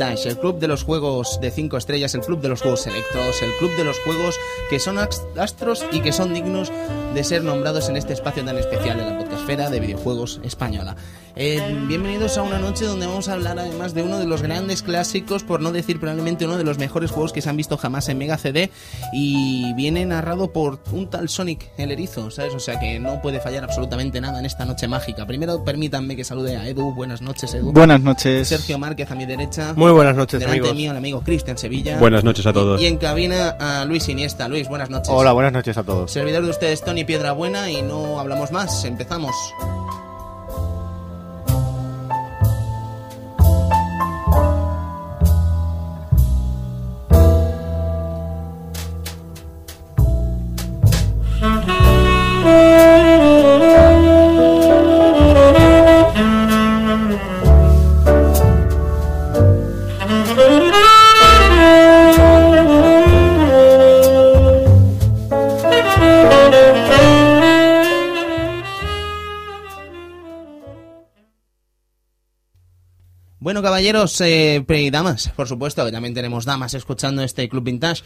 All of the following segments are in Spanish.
el club de los juegos de 5 estrellas, el club de los juegos selectos, el club de los juegos que son astros y que son dignos de ser nombrados en este espacio tan especial de la podcastfera de videojuegos española. Eh, bienvenidos a una noche donde vamos a hablar además de uno de los grandes clásicos, por no decir probablemente uno de los mejores juegos que se han visto jamás en Mega CD y viene narrado por un tal Sonic el erizo, ¿sabes? O sea que no puede fallar absolutamente nada en esta noche mágica. Primero permítanme que salude a Edu. Buenas noches, Edu. Buenas noches. Sergio Márquez a mi derecha. Muy buenas noches, Delante amigos. mío el amigo Cristian Sevilla. Buenas noches a todos. Y en cabina a Luis Iniesta. Luis, buenas noches. Hola, buenas noches a todos. Servidor de ustedes, Tony Piedrabuena, y no hablamos más. Empezamos. Caballeros eh, y damas, por supuesto, que también tenemos damas escuchando este Club Vintage.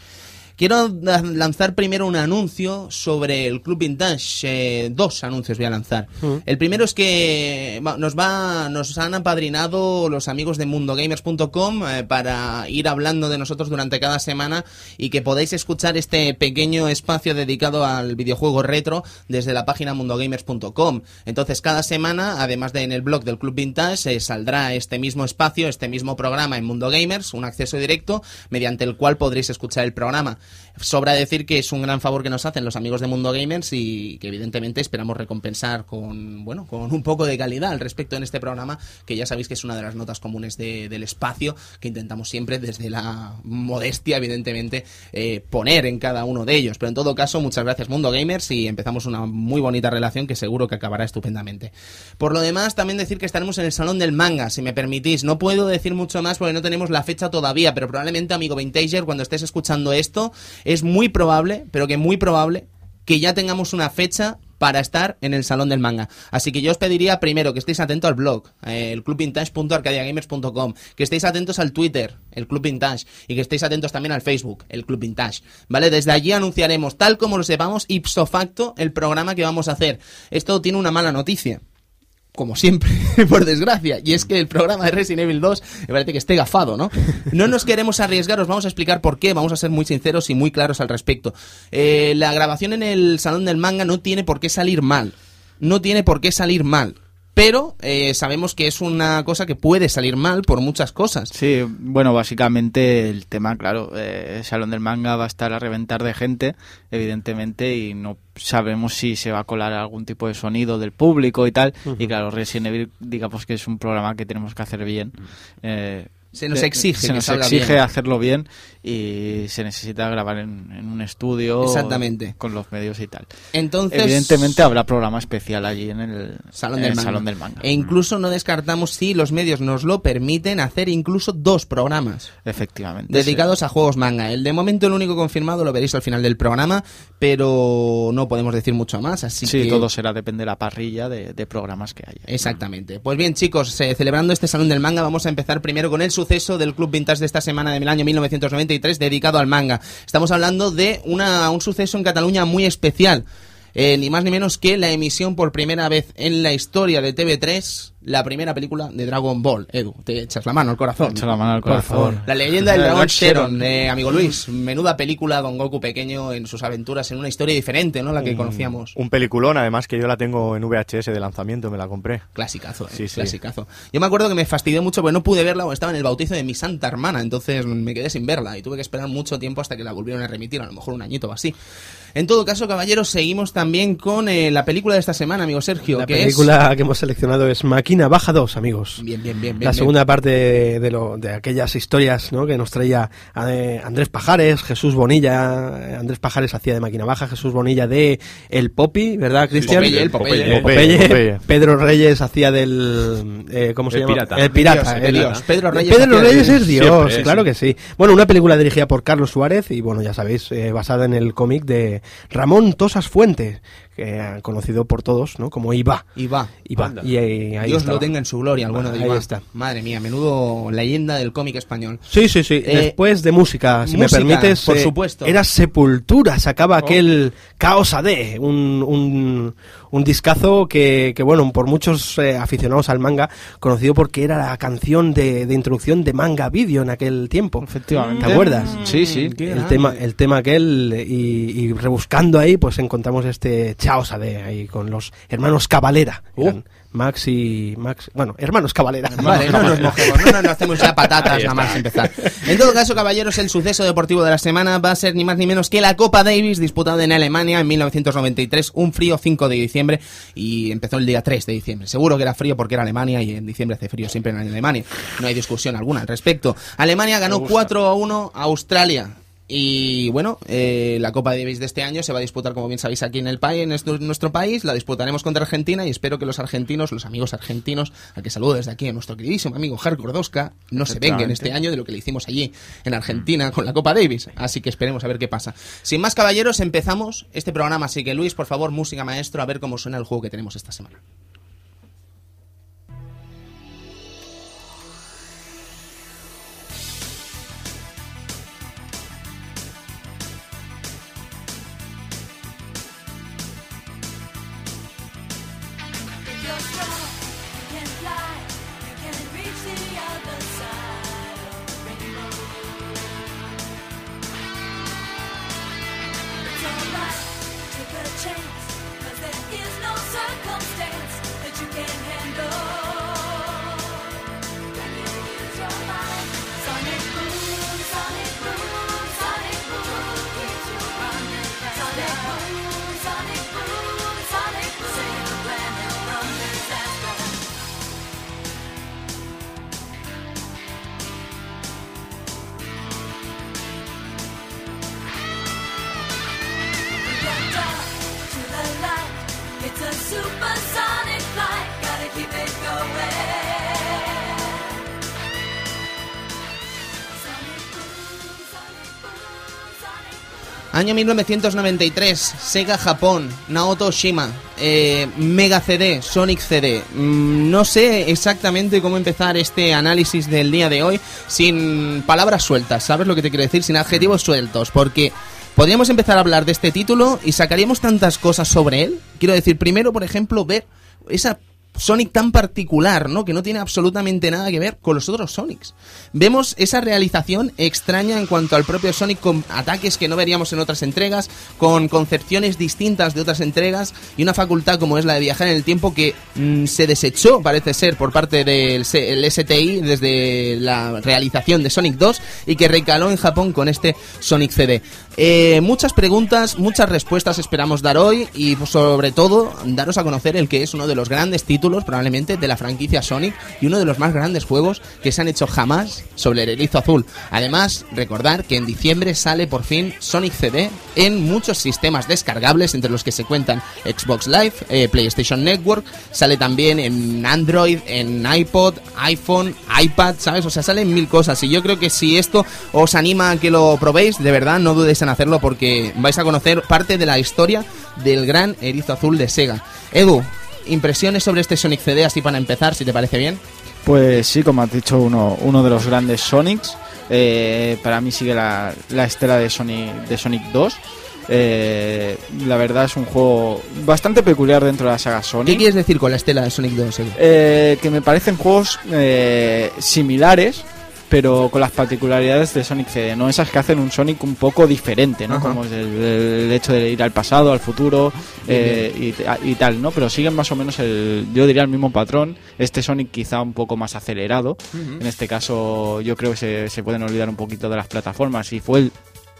Quiero lanzar primero un anuncio sobre el Club Vintage. eh, dos anuncios voy a lanzar. El primero es que nos va, nos han apadrinado los amigos de mundogamers.com eh, para ir hablando de nosotros durante cada semana y que podáis escuchar este pequeño espacio dedicado al videojuego retro desde la página mundogamers.com. Entonces, cada semana, además de en el blog del Club Vintage, eh, saldrá este mismo espacio, este mismo programa en Mundo Gamers, un acceso directo mediante el cual podréis escuchar el programa. Sobra decir que es un gran favor que nos hacen los amigos de Mundo Gamers y que evidentemente esperamos recompensar con, bueno, con un poco de calidad al respecto en este programa, que ya sabéis que es una de las notas comunes de- del espacio que intentamos siempre desde la modestia, evidentemente, eh, poner en cada uno de ellos. Pero en todo caso, muchas gracias Mundo Gamers y empezamos una muy bonita relación que seguro que acabará estupendamente. Por lo demás, también decir que estaremos en el Salón del Manga, si me permitís. No puedo decir mucho más porque no tenemos la fecha todavía, pero probablemente, amigo Vintager, cuando estés escuchando esto, es muy probable, pero que muy probable, que ya tengamos una fecha para estar en el Salón del Manga. Así que yo os pediría primero que estéis atentos al blog, eh, el clubvintage.arcadiagamers.com, que estéis atentos al Twitter, el Club Vintage, y que estéis atentos también al Facebook, el Club Vintage. ¿Vale? Desde allí anunciaremos, tal como lo sepamos, ipso facto, el programa que vamos a hacer. Esto tiene una mala noticia como siempre, por desgracia, y es que el programa de Resident Evil 2 me parece que esté gafado, ¿no? No nos queremos arriesgar, os vamos a explicar por qué, vamos a ser muy sinceros y muy claros al respecto. Eh, la grabación en el Salón del Manga no tiene por qué salir mal, no tiene por qué salir mal, pero eh, sabemos que es una cosa que puede salir mal por muchas cosas. Sí, bueno, básicamente el tema, claro, eh, el Salón del Manga va a estar a reventar de gente, evidentemente, y no sabemos si se va a colar algún tipo de sonido del público y tal. Y claro, Resident Evil, digamos que es un programa que tenemos que hacer bien. Eh, Se nos exige se que nos salga exige bien. hacerlo bien y se necesita grabar en, en un estudio Exactamente. con los medios y tal. Entonces, Evidentemente habrá programa especial allí en el Salón, en del, el manga. Salón del Manga. E incluso no descartamos si los medios nos lo permiten hacer incluso dos programas. Efectivamente. dedicados a juegos manga. El de momento el único confirmado lo veréis al final del programa, pero no podemos decir mucho más, así Sí, que todo será depende de la parrilla de, de programas que haya. Exactamente. Pues bien, chicos, eh, celebrando este Salón del Manga, vamos a empezar primero con el suceso del Club Vintage de esta semana del año 1993 dedicado al manga. Estamos hablando de una, un suceso en Cataluña muy especial. Eh, ni más ni menos que la emisión por primera vez en la historia de TV3, la primera película de Dragon Ball. Edu, te echas la mano al corazón. Echa la mano al corazón. La leyenda del El dragón Sharon. eh, amigo Luis. Menuda película Don Goku pequeño en sus aventuras, en una historia diferente, ¿no? La que conocíamos. Un peliculón, además que yo la tengo en VHS de lanzamiento, me la compré. Clasicazo, eh, Sí, sí. clasicazo. Yo me acuerdo que me fastidió mucho porque no pude verla o estaba en el bautizo de mi santa hermana, entonces me quedé sin verla y tuve que esperar mucho tiempo hasta que la volvieron a remitir, a lo mejor un añito o así. En todo caso, caballeros, seguimos también con eh, la película de esta semana, amigo Sergio, La que película que hemos seleccionado es Máquina Baja 2, amigos. Bien, bien, bien, bien. la bien. segunda parte de, de lo, de aquellas historias ¿no? que nos traía eh, Andrés Pajares, Jesús Bonilla. eh, Andrés Pajares hacía de Máquina Baja, Jesús Bonilla de El Popi, ¿verdad, Cristian? Popeye, el Popeye. Eh, Popeye, Popeye. Pedro Reyes hacía del. eh, ¿Cómo se El llama? pirata. El pirata. Dios, el- Dios. Pedro Reyes Pedro Reyes es Dios, Siempre, claro sí. que sí. Bueno, una película dirigida por Carlos Suárez y, bueno, ya sabéis, eh, basada en el cómic de Ramón Tosas Fuentes. Eh, conocido por todos, ¿no? Como Iba. Iba. Iba. Y ahí, ahí Dios estaba. lo tenga en su gloria, el bueno de Ahí Iba. está. Madre mía, menudo leyenda del cómic español. Sí, sí, sí. Eh, Después de música, si música, me permites. por eh, supuesto. Era Sepultura, sacaba aquel Caos AD, un, un, un discazo que, que, bueno, por muchos eh, aficionados al manga, conocido porque era la canción de, de introducción de manga vídeo en aquel tiempo. Efectivamente. ¿Te acuerdas? Sí, sí. Qué El tema, el tema aquel y, y rebuscando ahí pues encontramos este Chaos AD ahí con los hermanos Cabalera eran Max y Max bueno hermanos Cabalera Vale, no nos mojemos, no, no, no hacemos ya patatas nada más empezar. En todo caso, caballeros, el suceso deportivo de la semana va a ser ni más ni menos que la Copa Davis disputada en Alemania en 1993, un frío 5 de diciembre y empezó el día 3 de diciembre. Seguro que era frío porque era Alemania y en diciembre hace frío siempre en Alemania. No hay discusión alguna al respecto. Alemania ganó 4 a 1 a Australia. Y bueno, eh, la Copa Davis de este año se va a disputar, como bien sabéis, aquí en el país, en nuestro, nuestro país. La disputaremos contra Argentina y espero que los argentinos, los amigos argentinos, al que saludo desde aquí a nuestro queridísimo amigo Hardcore Dosca, no se vengan este año de lo que le hicimos allí en Argentina con la Copa Davis. Así que esperemos a ver qué pasa. Sin más caballeros, empezamos este programa. Así que Luis, por favor, música maestro, a ver cómo suena el juego que tenemos esta semana. Año 1993, Sega Japón, Naoto Shima, eh, Mega CD, Sonic CD. Mm, no sé exactamente cómo empezar este análisis del día de hoy sin palabras sueltas, ¿sabes lo que te quiero decir? Sin adjetivos sueltos, porque podríamos empezar a hablar de este título y sacaríamos tantas cosas sobre él. Quiero decir, primero, por ejemplo, ver esa Sonic tan particular, ¿no? Que no tiene absolutamente nada que ver con los otros Sonics. Vemos esa realización extraña en cuanto al propio Sonic con ataques que no veríamos en otras entregas, con concepciones distintas de otras entregas y una facultad como es la de viajar en el tiempo que mm, se desechó, parece ser, por parte del STI desde la realización de Sonic 2 y que recaló en Japón con este Sonic CD. Eh, muchas preguntas, muchas respuestas esperamos dar hoy y pues, sobre todo daros a conocer el que es uno de los grandes títulos probablemente de la franquicia Sonic y uno de los más grandes juegos que se han hecho jamás sobre el erizo azul. Además, recordar que en diciembre sale por fin Sonic CD en muchos sistemas descargables entre los que se cuentan Xbox Live, eh, PlayStation Network, sale también en Android, en iPod, iPhone, iPad, ¿sabes? O sea, salen mil cosas y yo creo que si esto os anima a que lo probéis, de verdad no dudéis en hacerlo porque vais a conocer parte de la historia del gran erizo azul de Sega. Edu, impresiones sobre este Sonic CD así para empezar, si te parece bien. Pues sí, como has dicho, uno, uno de los grandes Sonics. Eh, para mí sigue la, la estela de Sonic, de Sonic 2. Eh, la verdad es un juego bastante peculiar dentro de la saga ¿Qué Sonic. quieres decir con la estela de Sonic 2, Edu? Eh, que me parecen juegos eh, similares, pero con las particularidades de Sonic CD, ¿no? Esas que hacen un Sonic un poco diferente, ¿no? Ajá. Como el, el hecho de ir al pasado, al futuro eh, y, y tal, ¿no? Pero siguen más o menos el, yo diría el mismo patrón. Este Sonic quizá un poco más acelerado. En este caso yo creo que se, se pueden olvidar un poquito de las plataformas y fue el,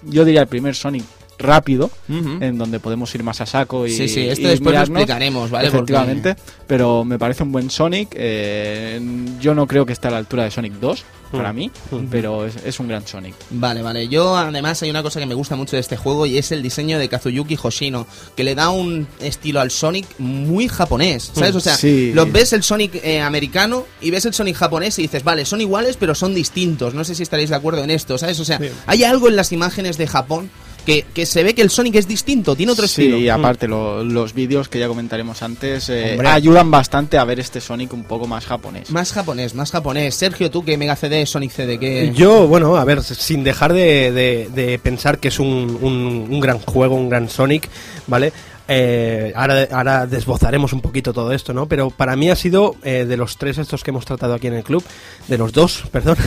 yo diría el primer Sonic rápido en donde podemos ir más a saco y Sí, sí, esto después lo explicaremos, ¿vale? Efectivamente, pero me parece un buen Sonic. eh, yo no creo que esté a la altura de Sonic 2 para mí, pero es, es un gran Sonic. Vale, vale. Yo además hay una cosa que me gusta mucho de este juego y es el diseño de Kazuyuki Hoshino, que le da un estilo al Sonic muy japonés, ¿sabes? O sea, Sí. lo ves el Sonic eh, americano y ves el Sonic japonés y dices, vale, son iguales pero son distintos. No sé si estaréis de acuerdo en esto, ¿sabes? O sea, hay algo en las imágenes de Japón que, que se ve que el Sonic es distinto, tiene otro Sí, estilo. y aparte lo- los vídeos que ya comentaremos antes eh, ayudan bastante a ver este Sonic un poco más japonés. Más japonés, más japonés. Sergio, tú que Mega CD, Sonic CD, que... Yo, bueno, a ver, sin dejar de, de- de pensar que es un, un- un gran juego, un gran Sonic, ¿vale? Eh, ahora, ahora desbozaremos un poquito todo esto, ¿no? Pero para mí ha sido, eh, de los tres estos que hemos tratado aquí en el club, de los dos, perdón,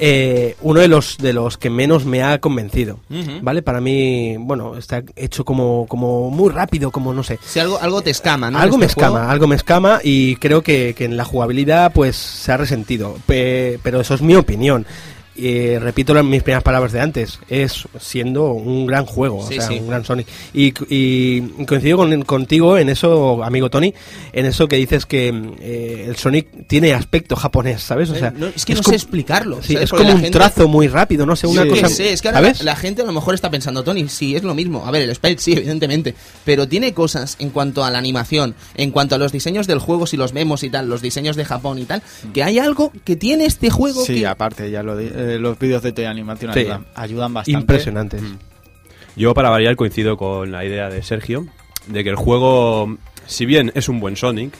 eh, uno de los, de los que menos me ha convencido. ¿vale? Para mí, bueno, está hecho como, como muy rápido, como no sé. Si algo, algo te escama, ¿no? Algo me este escama, algo me escama y creo que, que en la jugabilidad pues se ha resentido. Pe- pero eso es mi opinión. Y repito las- mis primeras palabras de antes, es siendo un gran juego, Sí, o sea, sí. un gran Sonic. Y, y coincido con- contigo en eso, amigo Tony, en eso que dices que eh, el Sonic tiene aspecto japonés, ¿sabes? O sea, Eh, no, es que no como- sé explicarlo. es como un gente- trazo muy rápido, no sé, una cosa... sé, es que ahora ¿sabes? la, la gente a lo mejor está pensando, Tony, sí, es lo mismo. A ver, el sprite sí, evidentemente. Pero tiene cosas en cuanto a la animación, en cuanto a los diseños del juego, si los vemos y tal, los diseños de Japón y tal, que hay algo que tiene este juego Sí, que... aparte, ya lo eh, los vídeos de Sí. ayudan, ayudan bastante. Impresionantes. Yo, para variar, coincido con la idea de Sergio, de que el juego, si bien es un buen Sonic,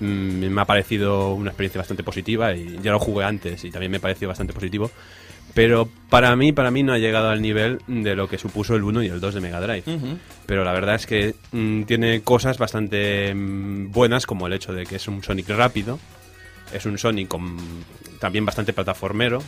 mm, me ha parecido una experiencia bastante positiva y ya lo jugué antes y también me pareció bastante positivo. Pero para mí, para mí no ha llegado al nivel de lo que supuso el 1 y el 2 de Mega Drive. Ujú. Pero la verdad es que mm, tiene cosas bastante mm, buenas, como el hecho de que es un Sonic rápido, es un Sonic con, también bastante plataformero.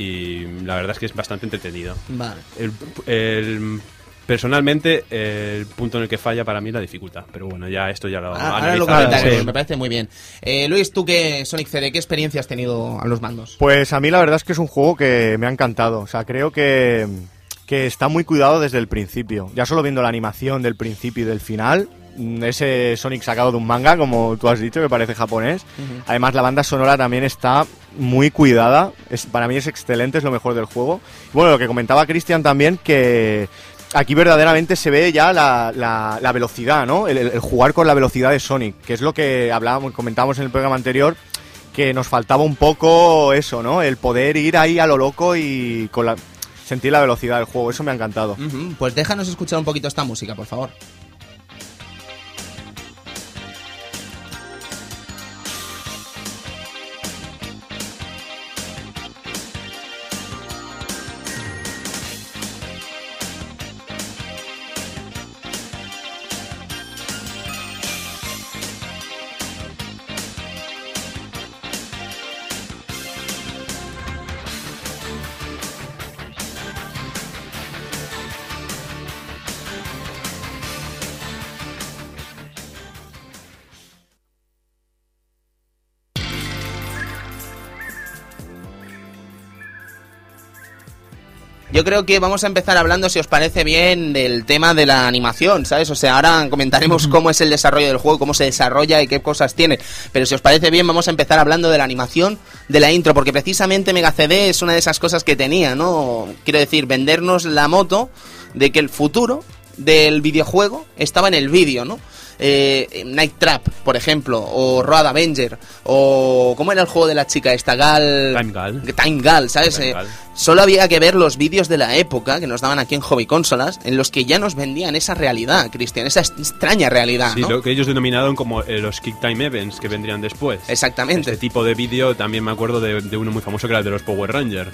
Y la verdad es que es bastante entretenido. Vale. El, el- personalmente, el punto en el que falla para mí es la dificultad. Pero bueno, ya esto ya lo Ahora, ahora lo analizaremos. comentaremos, sí. me parece muy bien. Eh, Luis, tú que Sonic CD, ¿qué experiencia has tenido a los mandos? Pues a mí la verdad es que es un juego que me ha encantado. O sea, creo que, que está muy cuidado desde el principio. Ya solo viendo la animación del principio y del final, ese Sonic sacado de un manga, como tú has dicho, que parece japonés. Además, la banda sonora también está muy cuidada. Es, para mí es excelente, es lo mejor del juego. Bueno, lo que comentaba Cristian también, que aquí verdaderamente se ve ya la, la- la velocidad, ¿no? El, el- jugar con la velocidad de Sonic, que es lo que hablábamos, comentábamos en el programa anterior, que nos faltaba un poco eso, ¿no? El poder ir ahí a lo loco y con la, sentir la velocidad del juego. Eso me ha encantado. Ujú, Pues déjanos escuchar un poquito esta música, por favor. Yo creo que vamos a empezar hablando, si os parece bien, del tema de la animación, ¿sabes? O sea, ahora comentaremos cómo es el desarrollo del juego, cómo se desarrolla y qué cosas tiene. Pero si os parece bien, vamos a empezar hablando de la animación de la intro, porque precisamente Mega CD es una de esas cosas que tenía, ¿no? Quiero decir, vendernos la moto de que el futuro del videojuego estaba en el vídeo, ¿no? Eh, Night Trap, por ejemplo, o Road Avenger, o ¿cómo era el juego de la chica esta? Gal... Time Gal. Time Gal, ¿sabes? Time Eh. Solo había que ver los vídeos de la época que nos daban aquí en Hobby Consolas, en los que ya nos vendían esa realidad, Cristian, esa extraña realidad, Sí, ¿no? lo que ellos denominaron como eh, los Kick Time Events que vendrían después. Exactamente. Este tipo de vídeo también me acuerdo de, de uno muy famoso que era el de los Power Rangers.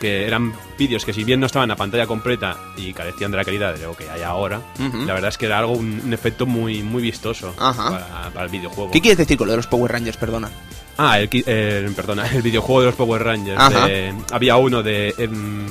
Que eran vídeos que si bien no estaban a pantalla completa y carecían de la calidad de lo que hay ahora, la verdad es que era algo, un, un efecto muy, muy vistoso para, para el videojuego. ¿Qué quieres decir con lo de los Power Rangers, perdona? Ah, el, perdona, el videojuego de los Power Rangers. De- había uno de... em,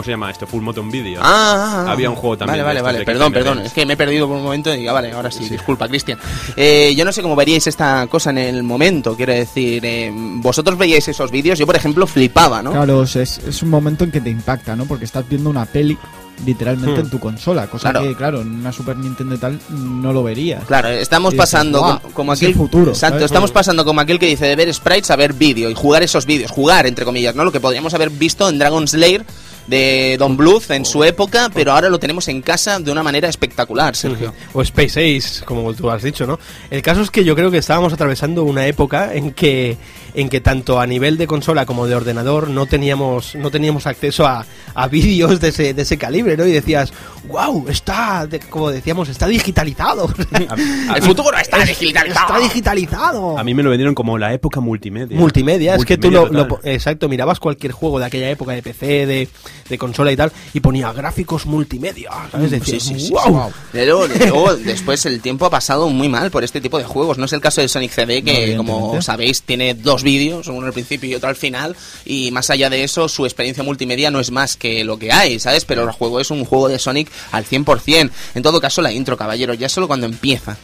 ¿Cómo se llama esto? Full Motion Video. Ah, ah, ah. Había un juego también Vale, vale, vale. Perdón, perdón. Es que me he perdido por un momento y ah, vale, ahora sí, disculpa, Cristian. Eh, yo no sé cómo veríais esta cosa en el momento, quiero decir. eh, vosotros veíais esos vídeos, yo por ejemplo flipaba, ¿no? Claro, es, es un momento en que te impacta, ¿no? Porque estás viendo una peli literalmente Hmm. en tu consola, cosa Claro. que, claro, en una Super Nintendo y tal no lo verías. Claro, estamos dices, pasando "Guau, como, como es aquel el futuro", Exacto, ¿sabes? estamos pasando como aquel que dice de ver sprites a ver vídeo y jugar esos vídeos, jugar entre comillas, ¿no? Lo que podríamos haber visto en Dragon Slayer de Don Bluth en su época, pero ahora lo tenemos en casa de una manera espectacular, Sergio. O Space Ace, como tú has dicho, ¿no? El caso es que yo creo que estábamos atravesando una época en que en que tanto a nivel de consola como de ordenador no teníamos no teníamos acceso a, a vídeos de ese, de ese calibre, ¿no? Y decías, wow, está, de- como decíamos, está digitalizado. El futuro está digitalizado. está digitalizado. A mí me lo vendieron como la época multimedia. Multimedia, es que tú lo, Multimedia exacto, mirabas cualquier juego de aquella época de PC, de, de consola y tal, y ponía gráficos multimedia, ¿sabes? Decías, Sí, sí, sí, wow. sí. Pero luego, después el tiempo ha pasado muy mal por este tipo de juegos. No es el caso de Sonic CD, que como sabéis tiene dos vídeos, uno al principio y otro al final. Y más allá de eso, su experiencia multimedia no es más que lo que hay, ¿sabes? Pero el juego es un juego de Sonic al 100%. En todo caso, la intro, caballeros, ya solo cuando empieza.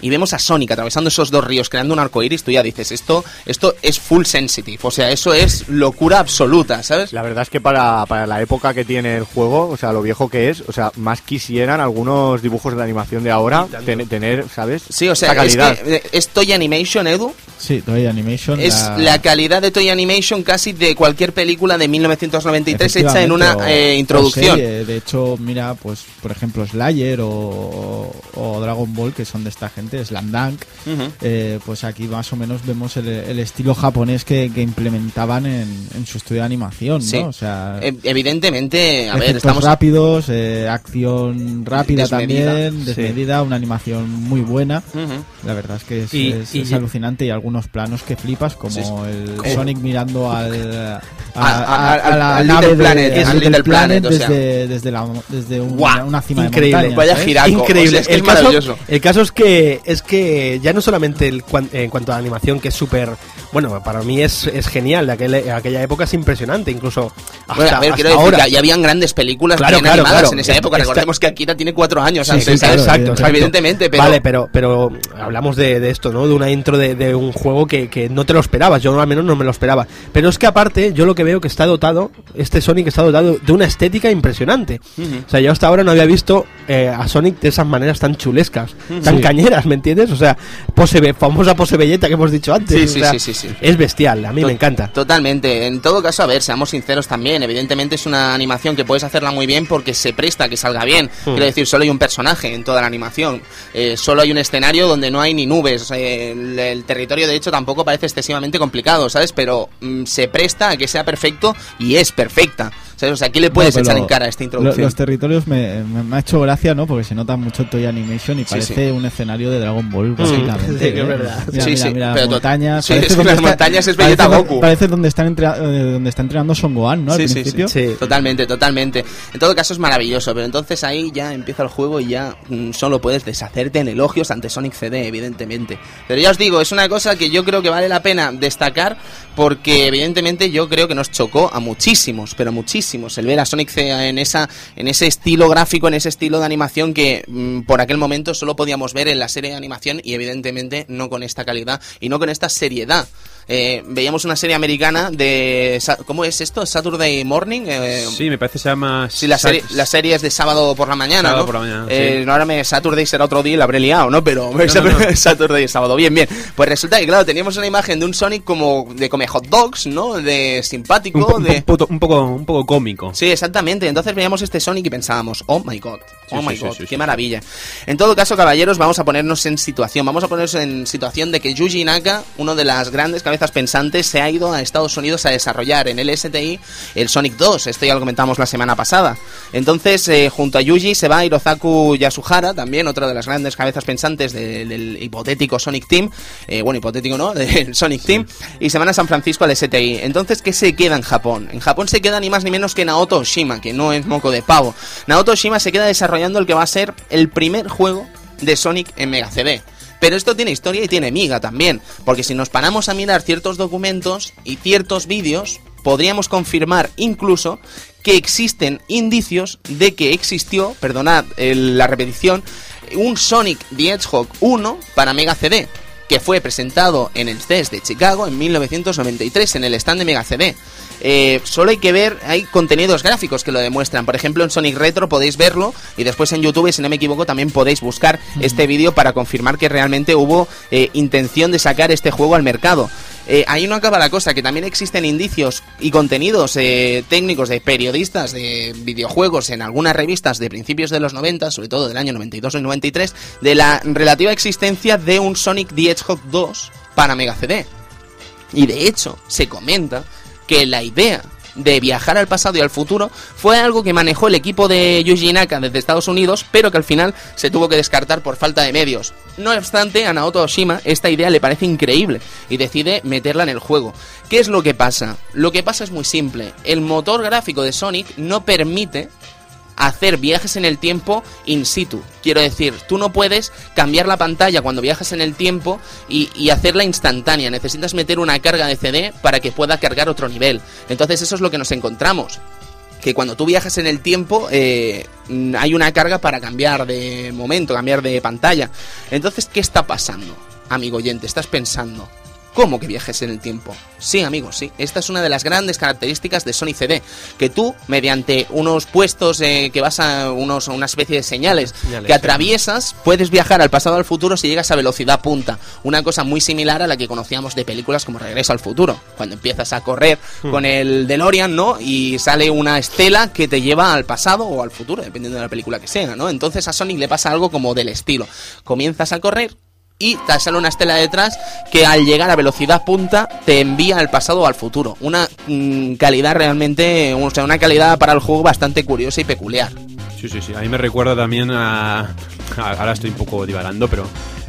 Y vemos a Sonic atravesando esos dos ríos, creando un arco iris, tú ya dices, esto, esto es full sensitive. O sea, eso es locura absoluta, ¿sabes? La verdad es que para, para la época que tiene el juego, o sea, lo viejo que es, o sea, más quisieran algunos dibujos de animación de ahora ten- tener, ¿sabes? Sí, o sea, es calidad. que eh, es Toy Animation, Edu. Sí, Toy Animation. Es la calidad de Toy Animation casi de cualquier película de 1993 hecha en una eh, o- o introducción. serie. De hecho, mira, pues por ejemplo Slayer o, o Dragon Ball, que son de esta gente, Slam Dunk, Ujú. eh, pues aquí más o menos vemos el, el estilo japonés que, que implementaban en, en su estudio de animación, Sí. ¿no? O sea, Eh, evidentemente, a ver, estamos rápidos, eh, acción rápida Desmedida, también, sí. desmedida, una animación muy buena. Ujú. La verdad es que es, Y- es- y- es alucinante y algunos planos que flipas, como Sí, el Oh. Sonic mirando al, a, A- a- a- a la al nave Little de- Planet, al al Little Planet, Planet o sea. desde, desde, la, desde un- Guau, una cima increíble. de montaña. Vaya ¿sabes? giraco. Increíble. O sea, es que el, es caso, maravilloso. el caso es que es que ya no solamente el, en cuanto a la animación, que es súper. Bueno, para mí es, es genial. De aquel- aquella época es impresionante, incluso hasta, Bueno, a ver, hasta quiero decir ahora. ya habían grandes películas Claro, bien claro, animadas claro. en esa época. está- Recordemos que Akira tiene cuatro años Sí, antes, sí, ¿sabes? exacto, exacto. Evidentemente, pero... Vale, pero, pero hablamos de, de esto, ¿no? De una intro de, de un juego que, que no te lo esperabas. Yo al menos no me lo esperaba. Pero es que aparte, yo lo que veo que está dotado, este Sonic está dotado de una estética impresionante. O sea, yo hasta ahora no había visto eh, a Sonic de esas maneras tan chulescas, tan Sí. cañeras, ¿me entiendes? O sea, pose, famosa pose belleta que hemos dicho antes. Sí, o sí, sea, sí, sí, sí. Es bestial, a mí To- me encanta. Totalmente. En todo caso, a ver, seamos sinceros también. Evidentemente es una animación que puedes hacerla muy bien porque se presta a que salga bien. Hmm. Quiero decir, solo hay un personaje en toda la animación. Eh, solo hay un escenario donde no hay ni nubes. Eh, el, el territorio, de hecho, tampoco parece excesivamente complicado, ¿sabes? Pero mm, se presta a que sea perfecto y es perfecta. ¿Sabes? O sea, aquí le puedes Bueno, echar en cara esta lo- introducción. los territorios me, me- me ha hecho gracia, ¿no? Porque se nota mucho Toy Animation y Sí, parece un escenario de Dragon Ball, sí, básicamente. que es ¿eh? verdad. Mira, Sí, mira, sí, mira pero montañas. sí, parece es que donde las montañas es Vegeta parece, Goku. Parece donde está, entra- eh, donde está entrenando Son Gohan, ¿no? Al Sí, sí, principio. sí, Sí. Totalmente, totalmente. En todo caso es maravilloso, pero entonces ahí ya empieza el juego y ya mm, solo puedes deshacerte en elogios ante Sonic CD, evidentemente. Pero ya os digo, es una cosa que yo creo que vale la pena destacar porque evidentemente yo creo que nos chocó a muchísimos, pero muchísimos, el ver a Sonic en esa en ese estilo gráfico, en ese estilo de animación que mm, por aquel momento solo podíamos ver en la serie de animación y evidentemente no con esta calidad y no con esta seriedad. Eh, veíamos una serie americana de ¿cómo es esto? Saturday Morning. Eh, Sí, me parece que se llama... Sí, la serie, la serie es de sábado por la mañana, Sábado ¿no? por la mañana, Eh, sí. no, ahora me Saturday será otro día y la habré liado, ¿no? Pero no, no. Saturday es sábado. Bien, bien. Pues resulta que, claro, teníamos una imagen de un Sonic como de come hot dogs, ¿no? De simpático, Un, un de... po- un poco, un poco cómico. Sí, exactamente. Entonces veíamos este Sonic y pensábamos, oh my god, oh Sí, my god, qué maravilla. En todo caso, caballeros, vamos a ponernos en situación. Vamos a ponernos en situación de que Yuji Naka, uno de las grandes cabezas pensantes, se ha ido a Estados Unidos a desarrollar en el STI el Sonic 2. Esto ya lo comentamos la semana pasada. Entonces, eh, junto a Yuji se va Hirozaku Yasuhara, también otra de las grandes cabezas pensantes de- del hipotético Sonic Team. Eh, bueno, hipotético no, del Sonic Team. Y se van a San Francisco al STI. Entonces, ¿qué se queda en Japón? En Japón se queda ni más ni menos que Naoto Oshima, que no es moco de pavo. Naoto Oshima se queda desarrollando el que va a ser el primer juego de Sonic en Mega CD. Pero esto tiene historia y tiene miga también, porque si nos paramos a mirar ciertos documentos y ciertos vídeos, podríamos confirmar incluso que existen indicios de que existió, perdonad la repetición, un Sonic the Hedgehog 1 para Mega CD, que fue presentado en el CES de Chicago en 1993 en el stand de Mega CD. Eh, solo hay que ver, hay contenidos gráficos que lo demuestran. Por ejemplo, en Sonic Retro podéis verlo y después en YouTube, si no me equivoco, también podéis buscar este vídeo para confirmar que realmente hubo eh, intención de sacar este juego al mercado. Eh, ahí no acaba la cosa, que también existen indicios y contenidos eh, técnicos de periodistas de videojuegos en algunas revistas de principios de los 90, sobre todo del año 92 y 93, de la relativa existencia de un Sonic the Hedgehog 2 para Mega CD. Y de hecho, se comenta que la idea de viajar al pasado y al futuro fue algo que manejó el equipo de Yuji Naka desde Estados Unidos, pero que al final se tuvo que descartar por falta de medios. No obstante, a Naoto Oshima esta idea le parece increíble y decide meterla en el juego. ¿Qué es lo que pasa? Lo que pasa es muy simple. El motor gráfico de Sonic no permite hacer viajes en el tiempo in situ. Quiero decir, tú no puedes cambiar la pantalla cuando viajas en el tiempo y, y, hacerla instantánea. Necesitas meter una carga de CD para que pueda cargar otro nivel. Entonces eso es lo que nos encontramos. Que cuando tú viajas en el tiempo eh, hay una carga para cambiar de momento, cambiar de pantalla. Entonces, ¿qué está pasando? Amigo oyente, estás pensando, ¿Cómo que viajes en el tiempo? Sí, amigos, sí. Esta es una de las grandes características de Sony CD. Que tú, mediante unos puestos eh, que vas a unos, una especie de señales, que sí. atraviesas, puedes viajar al pasado o al futuro si llegas a velocidad punta. Una cosa muy similar a la que conocíamos de películas como Regreso al Futuro. Cuando empiezas a correr Hmm. con el DeLorean, ¿no? Y sale una estela que te lleva al pasado o al futuro, dependiendo de la película que sea, ¿no? Entonces a Sonic le pasa algo como del estilo. Comienzas a correr, y te sale una estela detrás que al llegar a velocidad punta te envía al pasado o al futuro. Una mm, calidad realmente, o sea, una calidad para el juego bastante curiosa y peculiar. Sí, sí, sí. A mí me recuerda también a. Ahora estoy un poco divagando, pero.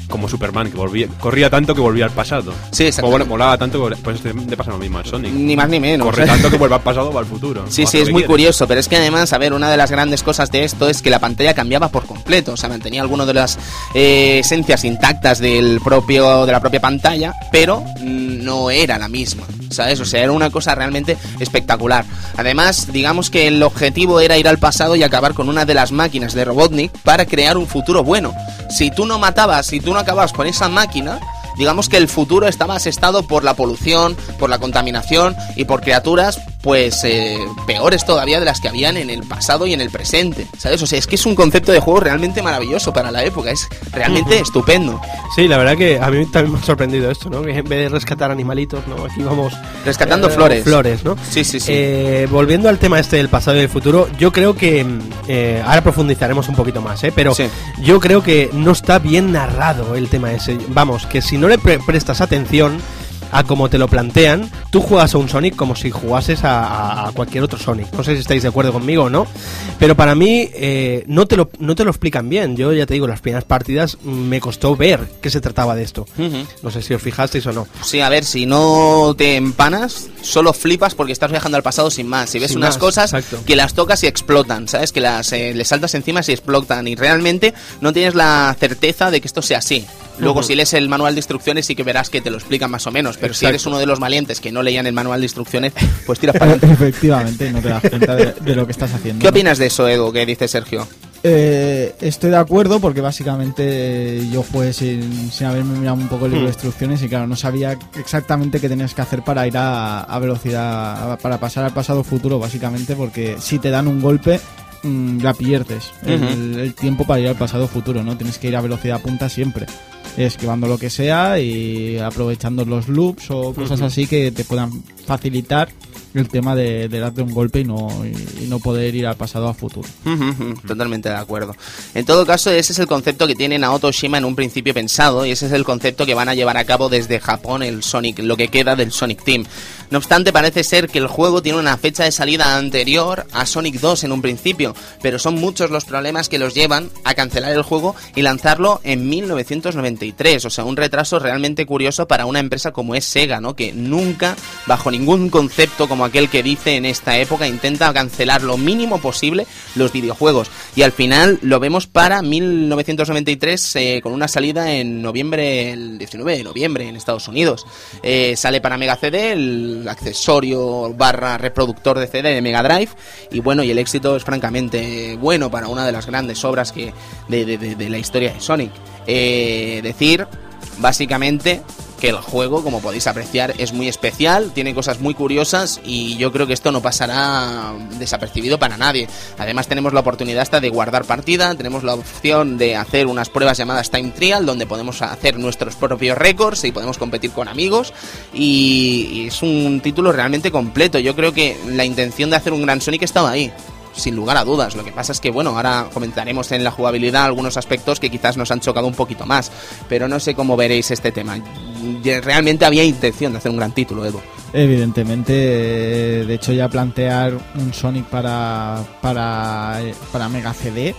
Como Superman, que volvía, corría tanto que volvía al pasado. Sí, Como exactamente. volaba tanto que Pues le pasa lo mismo al Sonic. Ni más ni menos. Corre tanto que vuelva al pasado o al futuro. Sí, sí, es muy curioso, pero es que además, a ver, una de las grandes cosas de esto es que la pantalla cambiaba por completo, o sea, mantenía algunas de las eh, esencias intactas del propio, de la propia pantalla, pero mm, no era la misma, ¿sabes? O sea, era una cosa realmente espectacular. Además, digamos que el objetivo era ir al pasado y acabar con una de las máquinas de Robotnik para crear un futuro bueno. Si tú no matabas, si tú no acababas con esa máquina, digamos que el futuro estaba asestado por la polución, por la contaminación y por criaturas pues eh, peores todavía de las que habían en el pasado y en el presente, ¿sabes? O sea, es que es un concepto de juego realmente maravilloso para la época, es realmente estupendo. Sí, la verdad que a mí también me ha sorprendido esto, ¿no? Que en vez de rescatar animalitos, ¿no? Aquí vamos... Rescatando eh, flores. Flores, ¿no? Sí, sí, sí. Eh, volviendo al tema este del pasado y del futuro, yo creo que... eh, ahora profundizaremos un poquito más, ¿eh? Pero Sí. yo creo que no está bien narrado el tema ese. Vamos, que si no le pre- prestas atención a cómo te lo plantean, tú juegas a un Sonic como si jugases a, cualquier otro Sonic. No sé si estáis de acuerdo conmigo o no, pero para mí eh, no, te lo, no te lo explican bien. Yo ya te digo, las primeras partidas me costó ver qué se trataba de esto. No sé si os fijasteis o no. Sí, a ver, si no te empanas, solo flipas porque estás viajando al pasado sin más. Si ves Sin unas más, cosas exacto. que las tocas y explotan, ¿sabes? Que las eh, le saltas encima y explotan. Y realmente no tienes la certeza de que esto sea así. Luego, si lees el manual de instrucciones, sí que verás que te lo explican más o menos. Pero si eres uno de los valientes que no leían el manual de instrucciones, pues tiras para adelante. Efectivamente, no te das cuenta de, de lo que estás haciendo. ¿Qué ¿no? opinas de eso, Edu, que dice Sergio? Eh, estoy de acuerdo porque básicamente yo jugué sin, sin haberme mirado un poco el libro de Hmm. instrucciones y claro, no sabía exactamente qué tenías que hacer para ir a, a velocidad, a- para pasar al pasado futuro básicamente porque si te dan un golpe mm, la pierdes el, el tiempo para ir al pasado futuro, ¿no? Tienes que ir a velocidad punta siempre esquivando lo que sea y aprovechando los loops o cosas así que te puedan facilitar el tema de, de darte un golpe y no, y, no poder ir al pasado a futuro. Totalmente de acuerdo. En todo caso, ese es el concepto que tiene Naoto Shima en un principio pensado y ese es el concepto que van a llevar a cabo desde Japón el Sonic, lo que queda del Sonic Team. No obstante, parece ser que el juego tiene una fecha de salida anterior a Sonic 2 en un principio, pero son muchos los problemas que los llevan a cancelar el juego y lanzarlo en 1993, o sea, un retraso realmente curioso para una empresa como es Sega, ¿no? Que nunca, bajo ningún concepto como aquel que dice en esta época, intenta cancelar lo mínimo posible los videojuegos. Y al final lo vemos para 1993 eh, con una salida en noviembre, el 19 de noviembre en Estados Unidos. Eh, sale para Mega CD, el accesorio barra reproductor de CD de Mega Drive. Y bueno, y el éxito es francamente bueno para una de las grandes obras que de, la historia de Sonic. Eh, decir, básicamente, que el juego, como podéis apreciar, es muy especial, tiene cosas muy curiosas y yo creo que esto no pasará desapercibido para nadie. Además tenemos la oportunidad hasta de guardar partida, tenemos la opción de hacer unas pruebas llamadas Time Trial, donde podemos hacer nuestros propios récords y podemos competir con amigos y, y es un título realmente completo. Yo creo que la intención de hacer un gran Sonic estaba ahí sin lugar a dudas. Lo que pasa es que, bueno, ahora comentaremos en la jugabilidad algunos aspectos que quizás nos han chocado un poquito más. Pero no sé cómo veréis este tema. Realmente había intención de hacer un gran título, Edu. Evidentemente, eh, de hecho ya plantear un Sonic para, para, eh, para Mega CD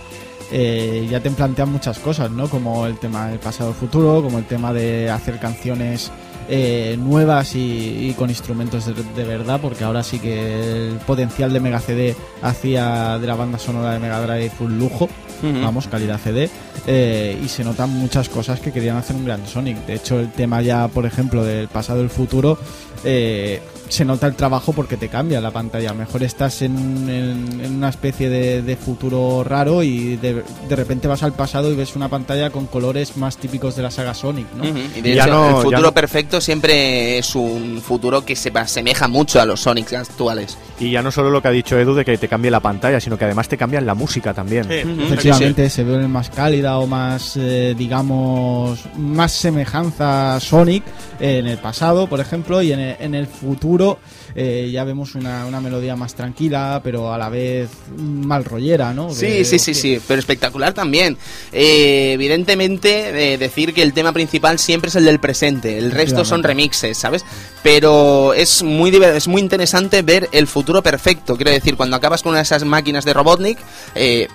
eh, ya te plantean muchas cosas, ¿no? Como el tema del pasado-futuro, como el tema de hacer canciones eh, nuevas y, y con instrumentos de, de verdad, porque ahora sí que el potencial de Mega CD hacía de la banda sonora de Mega Drive un lujo, vamos, calidad CD, eh, y se notan muchas cosas que querían hacer un gran Sonic. De hecho, el tema ya, por ejemplo, del pasado y el futuro, eh, se nota el trabajo porque te cambia la pantalla. A lo mejor estás en, en- en una especie de, de futuro raro y de, de repente vas al pasado y ves una pantalla con colores más típicos de la saga Sonic, ¿no? Y de Ya hecho, no- el ya futuro no- perfecto siempre es un futuro que se asemeja mucho a los Sonics actuales. Y ya no solo lo que ha dicho Edu de que te cambie la pantalla, sino que además te cambian la música también. Ujú. Efectivamente, se ve más cálida o más, eh, digamos, más semejanza a Sonic en el pasado, por ejemplo, y en el, en el futuro eh, ya vemos una, una melodía más tranquila, pero a la vez mal rollera, ¿no? Sí, De- sí, sí, sí, pero espectacular también. Eh, evidentemente, eh, decir que el tema principal siempre es el del presente, el resto son remixes, ¿sabes? Pero es muy, es muy interesante ver el futuro perfecto. Quiero decir, cuando acabas con una de esas máquinas de Robotnik,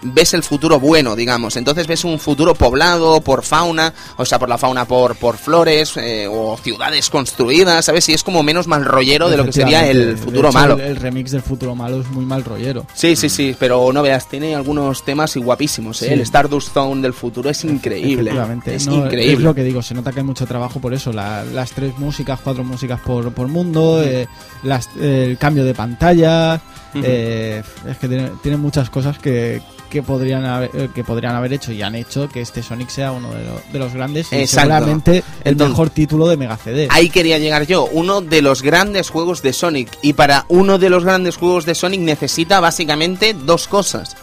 ves el futuro bueno, digamos. Entonces ves un futuro poblado por fauna, o sea, por la fauna por, por flores o ciudades construidas, ¿sabes? Y es como menos mal rollero de lo que sería el futuro hecho, malo. El, el remix del futuro malo es muy mal rollero. Sí, sí, sí, pero no veas, tiene algunos temas y guapísimos, ¿eh? Sí. El Stardust Zone del futuro es increíble. Efectivamente, Es no, increíble. Es lo que digo, se nota que hay mucho trabajo por eso. la- las tres músicas, cuatro músicas por, por mundo, eh, las- el cambio de pantalla. Eh, es que tiene, tiene muchas cosas que, que, podrían haber, eh, que podrían haber hecho y han hecho que este Sonic sea uno de, lo- de los grandes y seguramente el Entonces- mejor título de Mega CD. Ahí quería llegar yo, uno de los grandes juegos de Sonic. Y para uno de los grandes juegos de Sonic necesita básicamente dos cosas.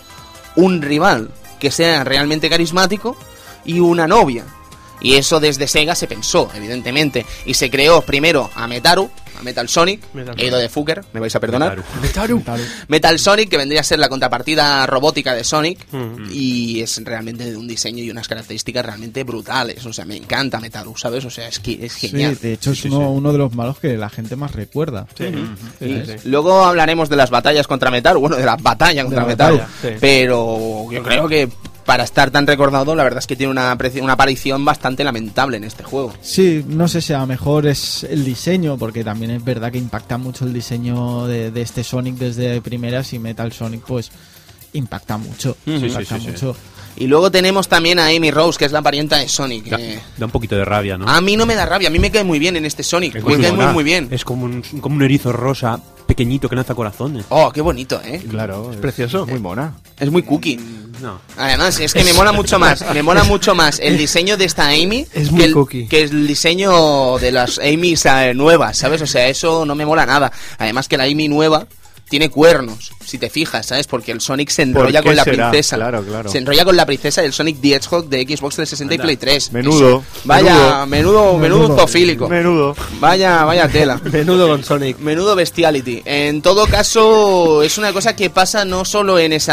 Un rival que sea realmente carismático y una novia. Y eso desde Sega se pensó, evidentemente. Y se creó primero a Metaru, a Metal Sonic, Metal he ido de Fucker, me vais a perdonar. Metaru. Metal Sonic, que vendría a ser la contrapartida robótica de Sonic, Mm. y es realmente de un diseño y unas características realmente brutales. O sea, me encanta Metaru, ¿sabes? O sea, es, que es Sí, genial. de hecho es uno, uno de los malos que la gente más recuerda. Luego hablaremos de las batallas contra Metaru, bueno, de la batalla contra la Metaru, batalla, sí. pero yo creo que para estar tan recordado, la verdad es que tiene una, aparición bastante lamentable en este juego. Sí, no sé si a lo mejor es el diseño, porque también es verdad que impacta mucho el diseño de, de este Sonic desde primeras y Metal Sonic pues impacta mucho. Sí, impacta sí, sí. mucho. Y luego tenemos también a Amy Rose, que es la parienta de Sonic. Da, eh, da un poquito de rabia, ¿no? a mí no me da rabia, a mí me cae muy bien en este Sonic, Es me cae muy, muy bien. Es como un, como un erizo rosa pequeñito que lanza corazones. Oh, qué bonito, ¿eh? Claro, es precioso. Muy mona. Es muy cookie. No. Además, es que me mola mucho más, me mola mucho más el diseño de esta Amy Es muy que, el, que el diseño de las Amy's eh, nuevas, ¿sabes? O sea, eso no me mola nada. Además que la Amy nueva tiene cuernos, si te fijas, ¿sabes? Porque el Sonic se ¿Por enrolla con la será? princesa. Claro, claro. Se enrolla con la princesa del Sonic the Hedgehog de Xbox 360 y Anda. Play 3. Menudo, Eso. Vaya, menudo, menudo, Menudo. zoofílico. Menudo. Vaya, vaya tela. Menudo con Sonic. Menudo bestiality. En todo caso, es una cosa que pasa no solo en ese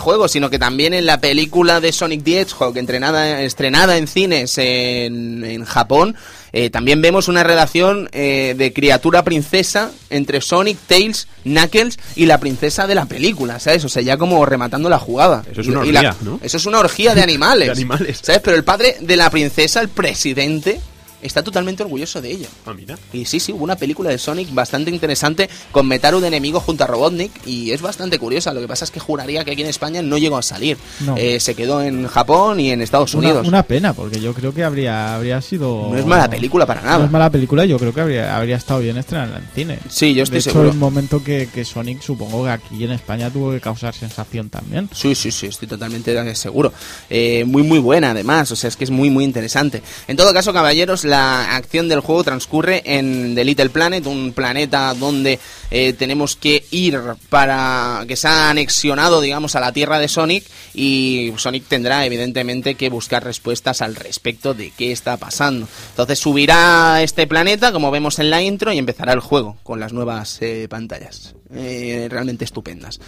juego, sino que también en la película de Sonic the Hedgehog, entrenada, estrenada en cines en, en Japón. Eh, también vemos una relación eh, de criatura princesa entre Sonic, Tails, Knuckles y la princesa de la película, ¿sabes? O sea, ya como rematando la jugada. Eso es una la- orgía, ¿no? Eso es una orgía de animales. De animales. ¿Sabes? Pero el padre de la princesa, el presidente, está totalmente orgulloso de ella. Ah, mira. Y sí, sí, hubo una película de Sonic bastante interesante con Metaru de enemigo junto a Robotnik y es bastante curiosa. Lo que pasa es que juraría que aquí en España no llegó a salir. No. Eh, se quedó en Japón y en Estados Una, Unidos. una pena, porque yo creo que habría, habría sido... No es mala película para No nada. es mala película, yo creo que habría, habría estado bien estrenarla en cine. Sí, yo estoy de hecho, seguro. el momento que, que Sonic, supongo que aquí en España tuvo que causar sensación también. Sí, sí, sí, estoy totalmente seguro. Eh, muy, muy buena además, o sea, es que es muy, muy interesante. En todo caso, caballeros, la acción del juego transcurre en The Little Planet, un planeta donde eh, tenemos que ir para que se ha anexionado, digamos, a la Tierra de Sonic y Sonic tendrá evidentemente que buscar respuestas al respecto de qué está pasando. Entonces subirá a este planeta, como vemos en la intro, y empezará el juego con las nuevas eh, pantallas. Eh, realmente estupendas.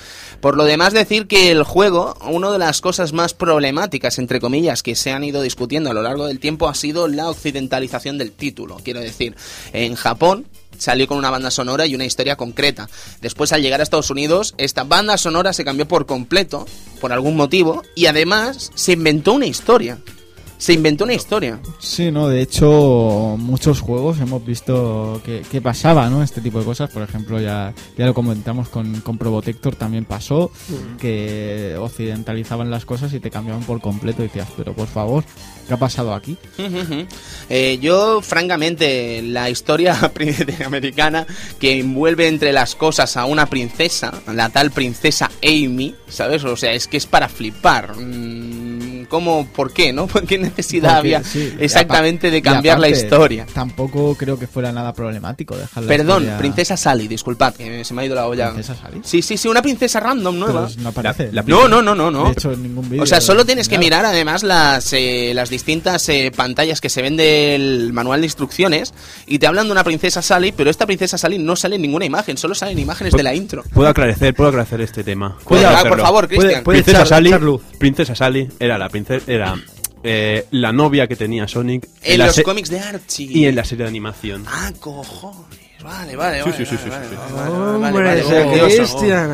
Por lo demás, decir que el juego, una de las cosas más problemáticas, entre comillas, que se han ido discutiendo a lo largo del tiempo ha sido la occidentalización del título. Quiero decir, en Japón salió con una banda sonora y una historia concreta. Después, al llegar a Estados Unidos, esta banda sonora se cambió por completo, por algún motivo, y además se inventó una historia. Se inventó una historia. Sí, no, de hecho, muchos juegos hemos visto que, que pasaba, ¿no? Este tipo de cosas. Por ejemplo, ya, ya lo comentamos con, con Probotector, también pasó que occidentalizaban las cosas y te cambiaban por completo. Y decías, pero por favor, ¿qué ha pasado aquí? Eh, yo, francamente, la historia americana que envuelve entre las cosas a una princesa, la tal princesa Amy, ¿sabes? O sea, es que es para flipar. Mm, ¿Cómo? ¿Por qué? ¿No? ¿Por qué necesidad Porque, había sí, exactamente de cambiar la historia? Tampoco creo que fuera nada problemático dejar la Perdón, historia- princesa Sally, disculpad, que se me ha ido la olla. ¿Princesa Sally? Sí, sí, sí, una princesa random nueva. Pero no aparece. La- la No, no, no, no, no. De hecho, en ningún. O sea, solo tienes que nada. mirar además las, eh, las distintas eh, pantallas que se ven del manual de instrucciones y te hablan de una princesa Sally, pero esta princesa Sally no sale en ninguna imagen, solo salen imágenes de la intro. Puedo aclarecer, puedo aclarecer este tema. Puedo ah, por favor, Cristian. Princesa echar- Sally, echar luz. Princesa Sally era la era eh, la novia que tenía Sonic En la los cómics de Archie. y en la serie de animación. Ah, cojones. Vale, vale, Sí, vale. sí, sí, sí, vale, vale, Hombre.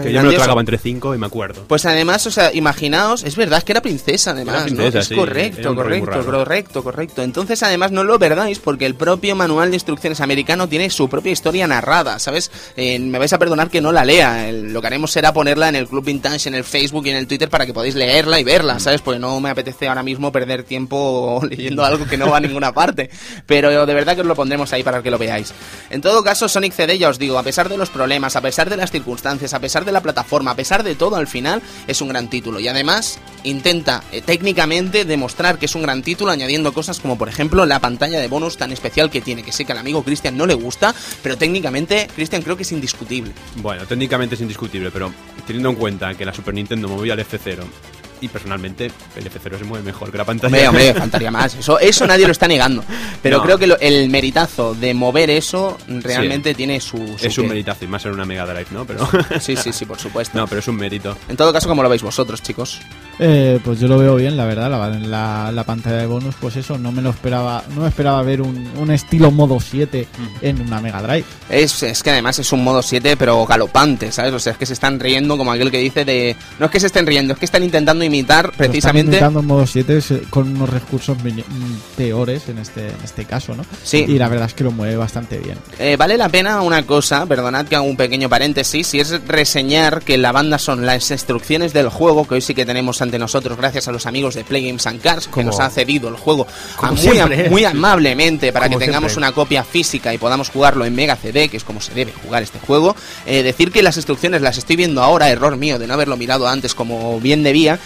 Que yo me lo tragaba entre cinco y me acuerdo. Pues además, o sea, imaginaos, es verdad que era princesa, además, Era princesa, ¿no? Es correcto, correcto, correcto, correcto. Entonces, además, no lo perdáis porque el propio manual de instrucciones americano tiene su propia historia narrada, ¿sabes? Eh, me vais a perdonar que no la lea. El- lo que haremos será ponerla en el Club Vintage, en el Facebook y en el Twitter para que podáis leerla y verla, Mm. ¿sabes? Porque no me apetece ahora mismo perder tiempo leyendo algo que no va a ninguna parte. Pero de verdad que os lo pondremos ahí para que lo veáis. En todo caso, Sonic CD, ya os digo, a pesar de los problemas, a pesar de las circunstancias, a pesar de la plataforma, a pesar de todo, al final es un gran título. Y además intenta eh, técnicamente demostrar que es un gran título añadiendo cosas como, por ejemplo, la pantalla de bonus tan especial que tiene, que sé que al amigo Cristian no le gusta, pero técnicamente Cristian creo que es indiscutible. Bueno, técnicamente es indiscutible, pero teniendo en cuenta que la Super Nintendo movía el F0 y personalmente el F0 se mueve mejor que la pantalla. Hombre, hombre, faltaría más. Eso, eso nadie lo está negando. Pero No. creo que lo- el meritazo de mover eso realmente tiene su, su es un qué. meritazo y más en una Mega Drive, ¿no? Pero Sí, sí, sí, por supuesto. no, pero es un mérito. En todo caso, como lo veis vosotros, chicos? Eh, pues yo lo veo bien, la verdad. La, la- la pantalla de bonus, pues eso, no me lo esperaba. No me esperaba ver un, un estilo modo 7 en una Mega Drive. Es, es que además es un modo 7, pero galopante, ¿sabes? O sea, es que se están riendo como aquel que dice de... No es que se estén riendo, es que están intentando imitar Lo están precisamente... imitando en modo 7 es, eh, con unos recursos mm, peores en este, en este caso, ¿no? Sí. Y la verdad es que lo mueve bastante bien. Eh, vale la pena una cosa, perdonad que hago un pequeño paréntesis, y es reseñar que la banda son las instrucciones del juego, que hoy sí que tenemos ante nosotros gracias a los amigos de Play Games and Cars, que nos ha cedido el juego a- muy, am- muy amablemente para Como que tengamos siempre. una copia física y podamos jugarlo en Mega CD, que es como se debe jugar este juego. Eh, decir que las instrucciones las estoy viendo ahora, error mío de no haberlo mirado antes como bien debía.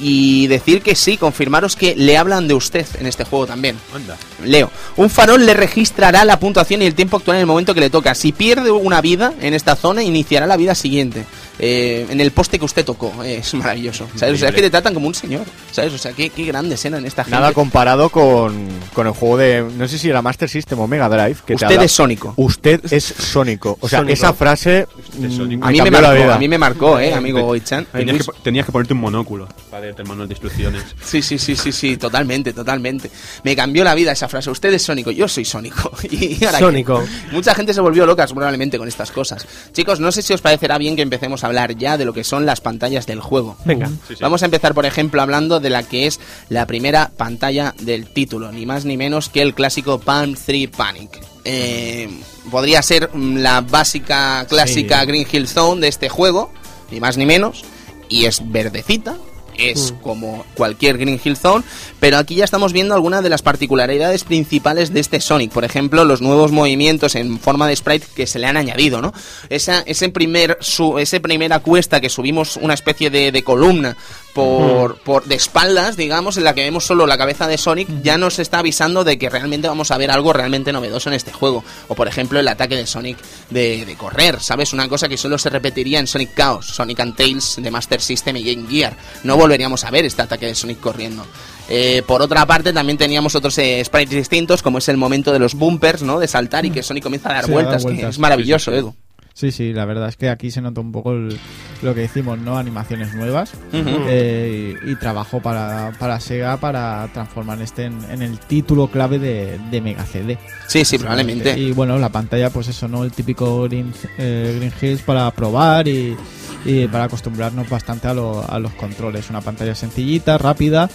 Y decir que sí, confirmaros que le hablan de usted en este juego también. Anda. Leo, un farol le registrará la puntuación y el tiempo actual en el momento que le toca. Si pierde una vida en esta zona, iniciará la vida siguiente. Eh, en el poste que usted tocó. Eh, es maravilloso. ¿Sabes? O sea, es que te tratan como un señor. ¿Sabes? O sea, qué, qué grandes eran esta gente. Nada comparado con, con el juego de. No sé si era Master System o Mega Drive. Que Usted es Sónico. Usted es Sónico. O sea, Sónico. esa frase. Es mm, A mí, me marcó, vida. a mí me marcó, eh, amigo Goichan. Tenías que, tenías que ponerte un monóculo para leerte el manual de instrucciones. Sí, sí, sí, sí, sí, totalmente, totalmente. Me cambió la vida esa frase. Usted es Sónico, yo soy Sónico. Y ahora Sónico. que- Mucha gente se volvió loca probablemente con estas cosas. Chicos, no sé si os parecerá bien que empecemos a hablar ya de lo que son las pantallas del juego. Venga. Sí, sí. Vamos a empezar, por ejemplo, hablando de la que es la primera pantalla del título, ni más ni menos que el clásico Palm 3 Panic. Eh, podría ser mm, la básica, clásica Sí. Green Hill Zone de este juego, ni más ni menos, y es verdecita. Es como cualquier Green Hill Zone, pero aquí ya estamos viendo algunas de las particularidades principales de este Sonic. Por ejemplo, los nuevos movimientos en forma de sprite que se le han añadido, ¿no? Esa, ese primer, su, ese primera cuesta que subimos una especie de, de columna por, por de espaldas, digamos, en la que vemos solo la cabeza de Sonic, ya nos está avisando de que realmente vamos a ver algo realmente novedoso en este juego. O por ejemplo el ataque de Sonic de, de correr, ¿sabes? Una cosa que solo se repetiría en Sonic Chaos, Sonic and Tails de Master System y Game Gear. No volveríamos a ver este ataque de Sonic corriendo. Eh, por otra parte, también teníamos otros eh, sprites distintos, como es el momento de los bumpers, ¿no? De saltar y que Sonic comienza a dar Sí, dar vueltas, que vueltas. es maravilloso. Edu. Sí, sí, la verdad es que aquí se nota un poco el- lo que decimos, ¿no? Animaciones nuevas eh, y, y trabajo para, para Sega para transformar este en, en el título clave de, de Mega CD. Sí, sí, probablemente. Y bueno, la pantalla, pues eso, ¿no? El típico Green, eh, Green Hills para probar y, y para acostumbrarnos bastante a, lo- a los controles. Una pantalla sencillita, rápida,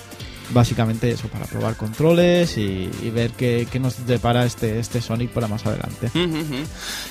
básicamente eso, para probar controles y, ver qué, nos depara este, este Sonic para más adelante.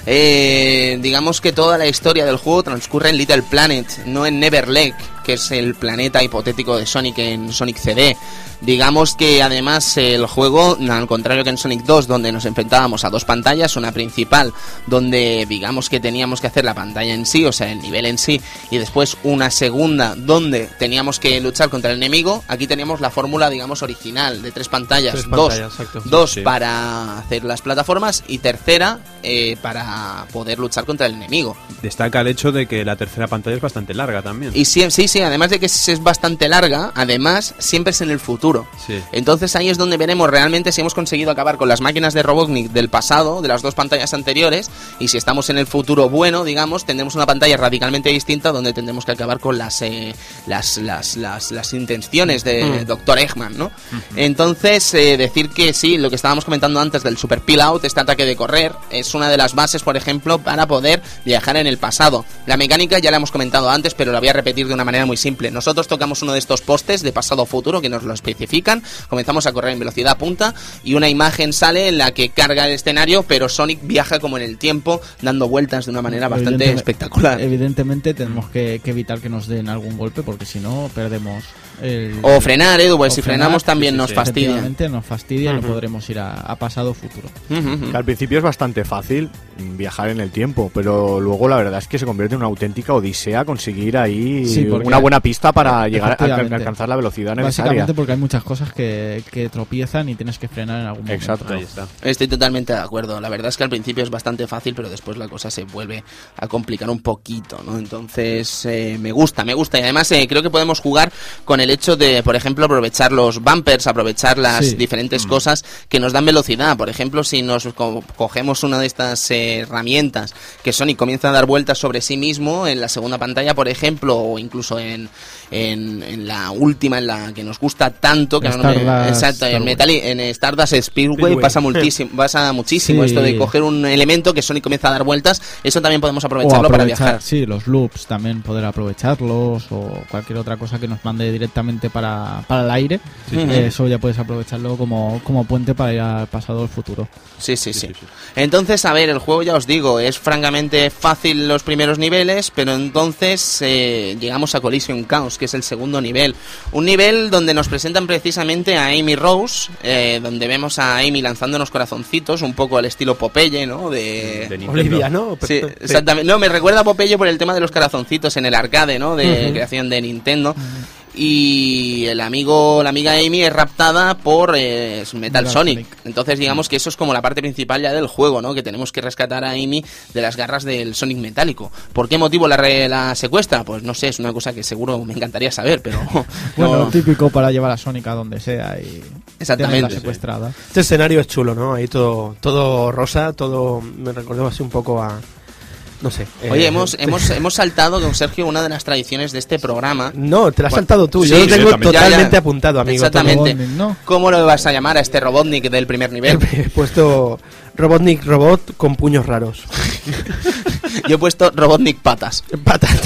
Eh, digamos que toda la historia del juego transcurre en Little Planet, no en Neverlake, que es el planeta hipotético de Sonic en Sonic CD. Digamos que además el juego, al contrario que en Sonic 2, donde nos enfrentábamos a dos pantallas, una principal, donde digamos que teníamos que hacer la pantalla en sí, o sea, el nivel en sí, y después una segunda donde teníamos que luchar contra el enemigo, aquí teníamos la fórmula, digamos, original, de tres pantallas, Tres dos, pantallas, exacto. dos Sí. para hacer las plataformas y tercera eh, para poder luchar contra el enemigo. Destaca el hecho de que la tercera pantalla es bastante larga también. Y sí, sí, sí, además de que es bastante larga, además siempre es en el futuro. Sí. Entonces ahí es donde veremos realmente si hemos conseguido acabar con las máquinas de Robotnik del pasado, de las dos pantallas anteriores, y si estamos en el futuro bueno, digamos, tendremos una pantalla radicalmente distinta donde tendremos que acabar con las eh, las, las, las, las intenciones de Dr. Eggman, ¿no? Entonces, eh, decir que sí, lo que estábamos comentando antes del Super Peel Out, este ataque de correr, es una de las bases, por ejemplo, para poder viajar en el pasado. La mecánica ya la hemos comentado antes, pero la voy a repetir de una manera muy simple. Nosotros tocamos uno de estos postes de pasado-futuro que nos lo especifican, comenzamos a correr en velocidad punta y una imagen sale en la que carga el escenario, pero Sonic viaja como en el tiempo, dando vueltas de una manera bastante espectacular. Evidentemente tenemos que, que evitar que nos den algún golpe porque si no perdemos el... O frenar, Edu, pues o si frenar, frenamos también sí, sí, nos sí. fastidia. Nos fastidia y no podremos ir a, a pasado futuro. Que al principio es bastante fácil viajar en el tiempo, pero luego la verdad es que se convierte en una auténtica odisea conseguir ahí Sí, porque- una buena pista para llegar a, alcanzar la velocidad necesaria. Básicamente porque hay muchas cosas que, que tropiezan y tienes que frenar en algún momento. Exacto. Ahí está. Estoy totalmente de acuerdo. La verdad es que al principio es bastante fácil, pero después la cosa se vuelve a complicar un poquito, ¿no? Entonces, eh, me gusta, me gusta. Y además eh, creo que podemos jugar con el hecho de, por ejemplo, aprovechar los bumpers, aprovechar las Sí. diferentes cosas que nos dan velocidad. Por ejemplo, si nos co- cogemos una de estas eh, herramientas que Sonic comienza a dar vueltas sobre sí mismo en la segunda pantalla, por ejemplo, o incluso en, en, en la última, en la que nos gusta tanto, que no me- exacto, en. Metali- en Stardust Speedway, Speedway. pasa muchísimo, pasa muchísimo Sí. esto de coger un elemento que Sonic comienza a dar vueltas, eso también podemos aprovecharlo para viajar. sí, los loops también poder aprovecharlos o cualquier otra cosa que nos mande directamente para, para el aire. Eh, Eso ya puedes aprovecharlo como, como puente para ir al pasado o al futuro. Sí, sí, sí, sí, sí. Entonces, a ver, el juego ya os digo, es francamente fácil los primeros niveles, pero entonces eh, llegamos a Collision Chaos, que es el segundo nivel. Un nivel donde nos presentan precisamente a Amy Rose, eh, donde vemos a Amy lanzando unos corazoncitos, un poco al estilo Popeye, ¿no? De, De Nintendo. Olivia, ¿no? Sí, exactamente. No, me recuerda a Popeye por el tema de los corazoncitos en el arcade, ¿no? De creación de Nintendo. Y el amigo, la amiga Amy es raptada por eh, Metal Sonic. Entonces digamos que eso es como la parte principal ya del juego, ¿no? Que tenemos que rescatar a Amy de las garras del Sonic metálico. ¿Por qué motivo la, re- la secuestra? Pues no sé, es una cosa que seguro me encantaría saber, pero... Bueno, no. típico para llevar a Sonic a donde sea y Exactamente, sí. secuestrada. Este escenario es chulo, ¿no? Ahí todo, todo rosa, todo. Me recordó así un poco a. No sé. Oye, eh, hemos, hemos, hemos saltado con Sergio una de las tradiciones de este programa. No, te la has Bueno, saltado tú. sí, Yo lo tengo totalmente Ya, ya. apuntado, amigo. Exactamente. Robotnik, ¿no? ¿Cómo lo vas a llamar a este Robotnik del primer nivel? He puesto Robotnik Robot con puños raros. Yo he puesto Robotnik patas. Patas.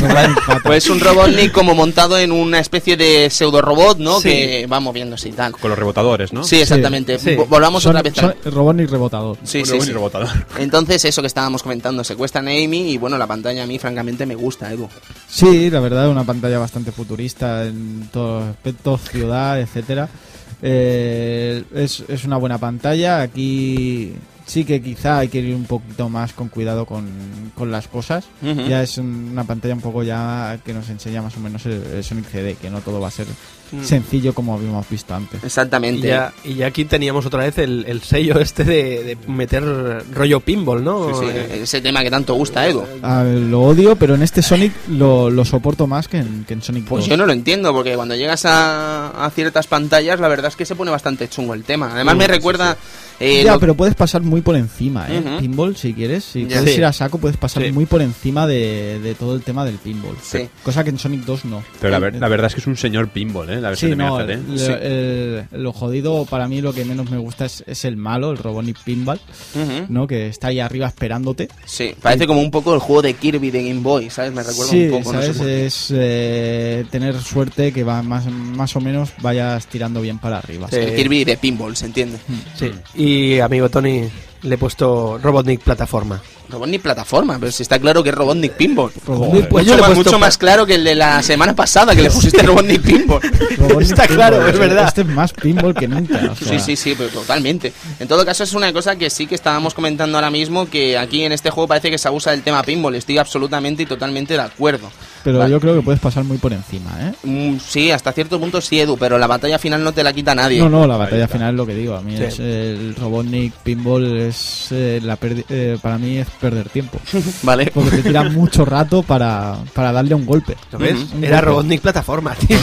Pues un Robotnik como montado en una especie de pseudo robot, ¿no? Sí. Que va moviéndose y tal. Con los rebotadores, ¿no? Sí, exactamente. Sí. Volvamos Son- otra vez. son Robotnik rebotador. Sí, sí, robot sí. y rebotador. Entonces, eso que estábamos comentando, secuestran a Amy y bueno, la pantalla a mí francamente me gusta, Edu. Sí, la verdad, una pantalla bastante futurista en todos los aspectos, ciudad, etcétera. Eh, es, es una buena pantalla. Aquí sí que quizá hay que ir un poquito más con cuidado con, con las cosas. Ya es una pantalla un poco ya que nos enseña más o menos el, el Sonic CD, que no todo va a ser Mm. sencillo como habíamos visto antes. Y Exactamente. ya, y ya aquí teníamos otra vez el, el sello este de, de meter rollo pinball, ¿no? Sí, sí, Eh, ese tema que tanto gusta, Edu. Ah, lo odio, pero en este Sonic lo, lo soporto más que en, que en Sonic Pues 2. yo no lo entiendo, porque cuando llegas a, a ciertas pantallas, la verdad es que se pone bastante chungo el tema. Además, me recuerda. Eh, ya, lo- pero puedes pasar muy por encima, ¿eh? Pinball, si quieres. Si Ya. puedes Sí. ir a saco, puedes pasar Sí. muy por encima de, de todo el tema del pinball. Sí. Cosa que en Sonic 2 no. Pero la, ver- la verdad es que es un señor pinball, ¿eh? La versión Sí, de no, Mega el- lo jodido para mí lo que menos me gusta es, es el malo, el Robotnik Pinball. ¿no? Que está ahí arriba esperándote. Sí, parece como un poco el juego de Kirby de Game Boy, ¿sabes? Me recuerda sí, un poco, no sé es eh, tener suerte que va más, más o menos vayas tirando bien para arriba. Sí. El Kirby de pinball, ¿se entiende? sí. Y amigo Tony, le he puesto Robotnik plataforma. Robotnik plataforma, pero si está claro que es Robotnik pinball. Robotnik, Pues mucho yo le he más, puesto mucho pa- más claro que el de la semana pasada que le pusiste Robotnik pinball. Robotnik Está claro, es verdad. Este es más pinball que nunca. o Sí, sea, sí, sí, pero totalmente. En todo caso, es una cosa que sí que estábamos comentando ahora mismo, que aquí en este juego parece que se abusa del tema pinball. Estoy absolutamente y totalmente de acuerdo. Pero Vale. yo creo que puedes pasar muy por encima, ¿eh? Mm, sí, hasta cierto punto sí, Edu, pero la batalla final no te la quita nadie. No, no, la batalla final es lo que digo. A mí Sí. es, el Robotnik Pinball es eh, la perdi- eh, para mí es perder tiempo. Vale. Porque te tira mucho rato para, para darle un golpe. ¿Lo ves? Un Era golpe. Robotnik plataforma, tío.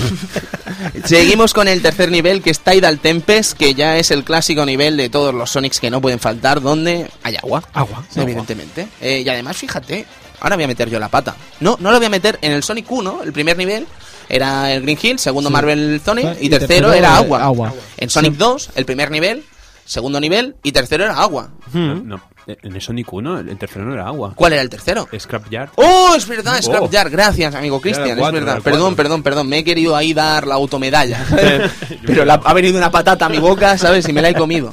Seguimos con el tercer nivel, que es Tidal Tempest, que ya es el clásico nivel de todos los Sonics que no pueden faltar, donde hay agua. Agua. Evidentemente. Eh, y además, fíjate, ahora voy a meter yo la pata. No, no lo voy a meter en el Sonic 1, el primer nivel. Era el Green Hill, segundo Sí. Marvel Sonic Ah, y, y tercero, tercero, era agua. agua. En Sonic 2, el primer nivel, segundo nivel y tercero era agua. No, no, en el Sonic 1, el tercero no era agua. ¿Cuál era el tercero? Scrapyard. ¡Oh, es verdad! Scrapyard, Oh. gracias, amigo Cristian, es verdad. Perdón, perdón, perdón, me he querido ahí dar la automedalla. pero la- ha venido una patata a mi boca, ¿sabes? Y me la he comido.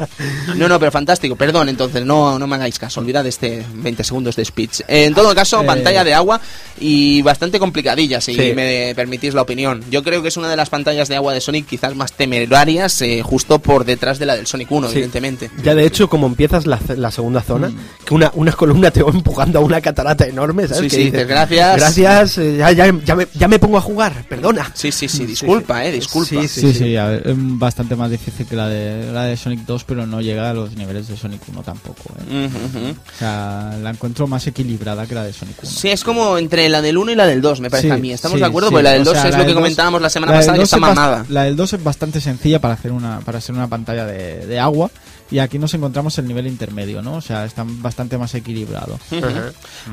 No, no, pero fantástico. Perdón, entonces, no, no me hagáis caso. Olvidad este 20 segundos de speech. Eh, en todo caso, Eh. pantalla de agua y bastante complicadilla, si Sí. me permitís la opinión. Yo creo que es una de las pantallas de agua de Sonic quizás más temerarias, eh, justo por detrás de la del Sonic 1, Sí. evidentemente. Ya de hecho, como empiezas la, la segunda zona, que una, una columna te va empujando a una catarata enorme, ¿sabes? Sí, Que sí, dices, gracias. Gracias, eh, ya, ya, ya, me, ya me pongo a jugar, perdona. Sí, sí, sí, disculpa, eh, disculpa. Sí, Sí, sí, a ver, es bastante más difícil que la de, la de Sonic 2, pero no llega a los niveles de Sonic 1 tampoco. ¿eh? Ujú, ujú. O sea, la encuentro más equilibrada que la de Sonic 1. Sí, es como entre la del 1 y la del 2, me parece Sí, a mí. ¿Estamos sí, de acuerdo? sí. Porque la del O 2 sea, es lo que dos- comentábamos la semana la pasada, que 2 está mamada. La del 2 es bastante sencilla para hacer una para ser una pantalla de, de agua y aquí nos encontramos el nivel intermedio, ¿no? O sea, está bastante más equilibrado.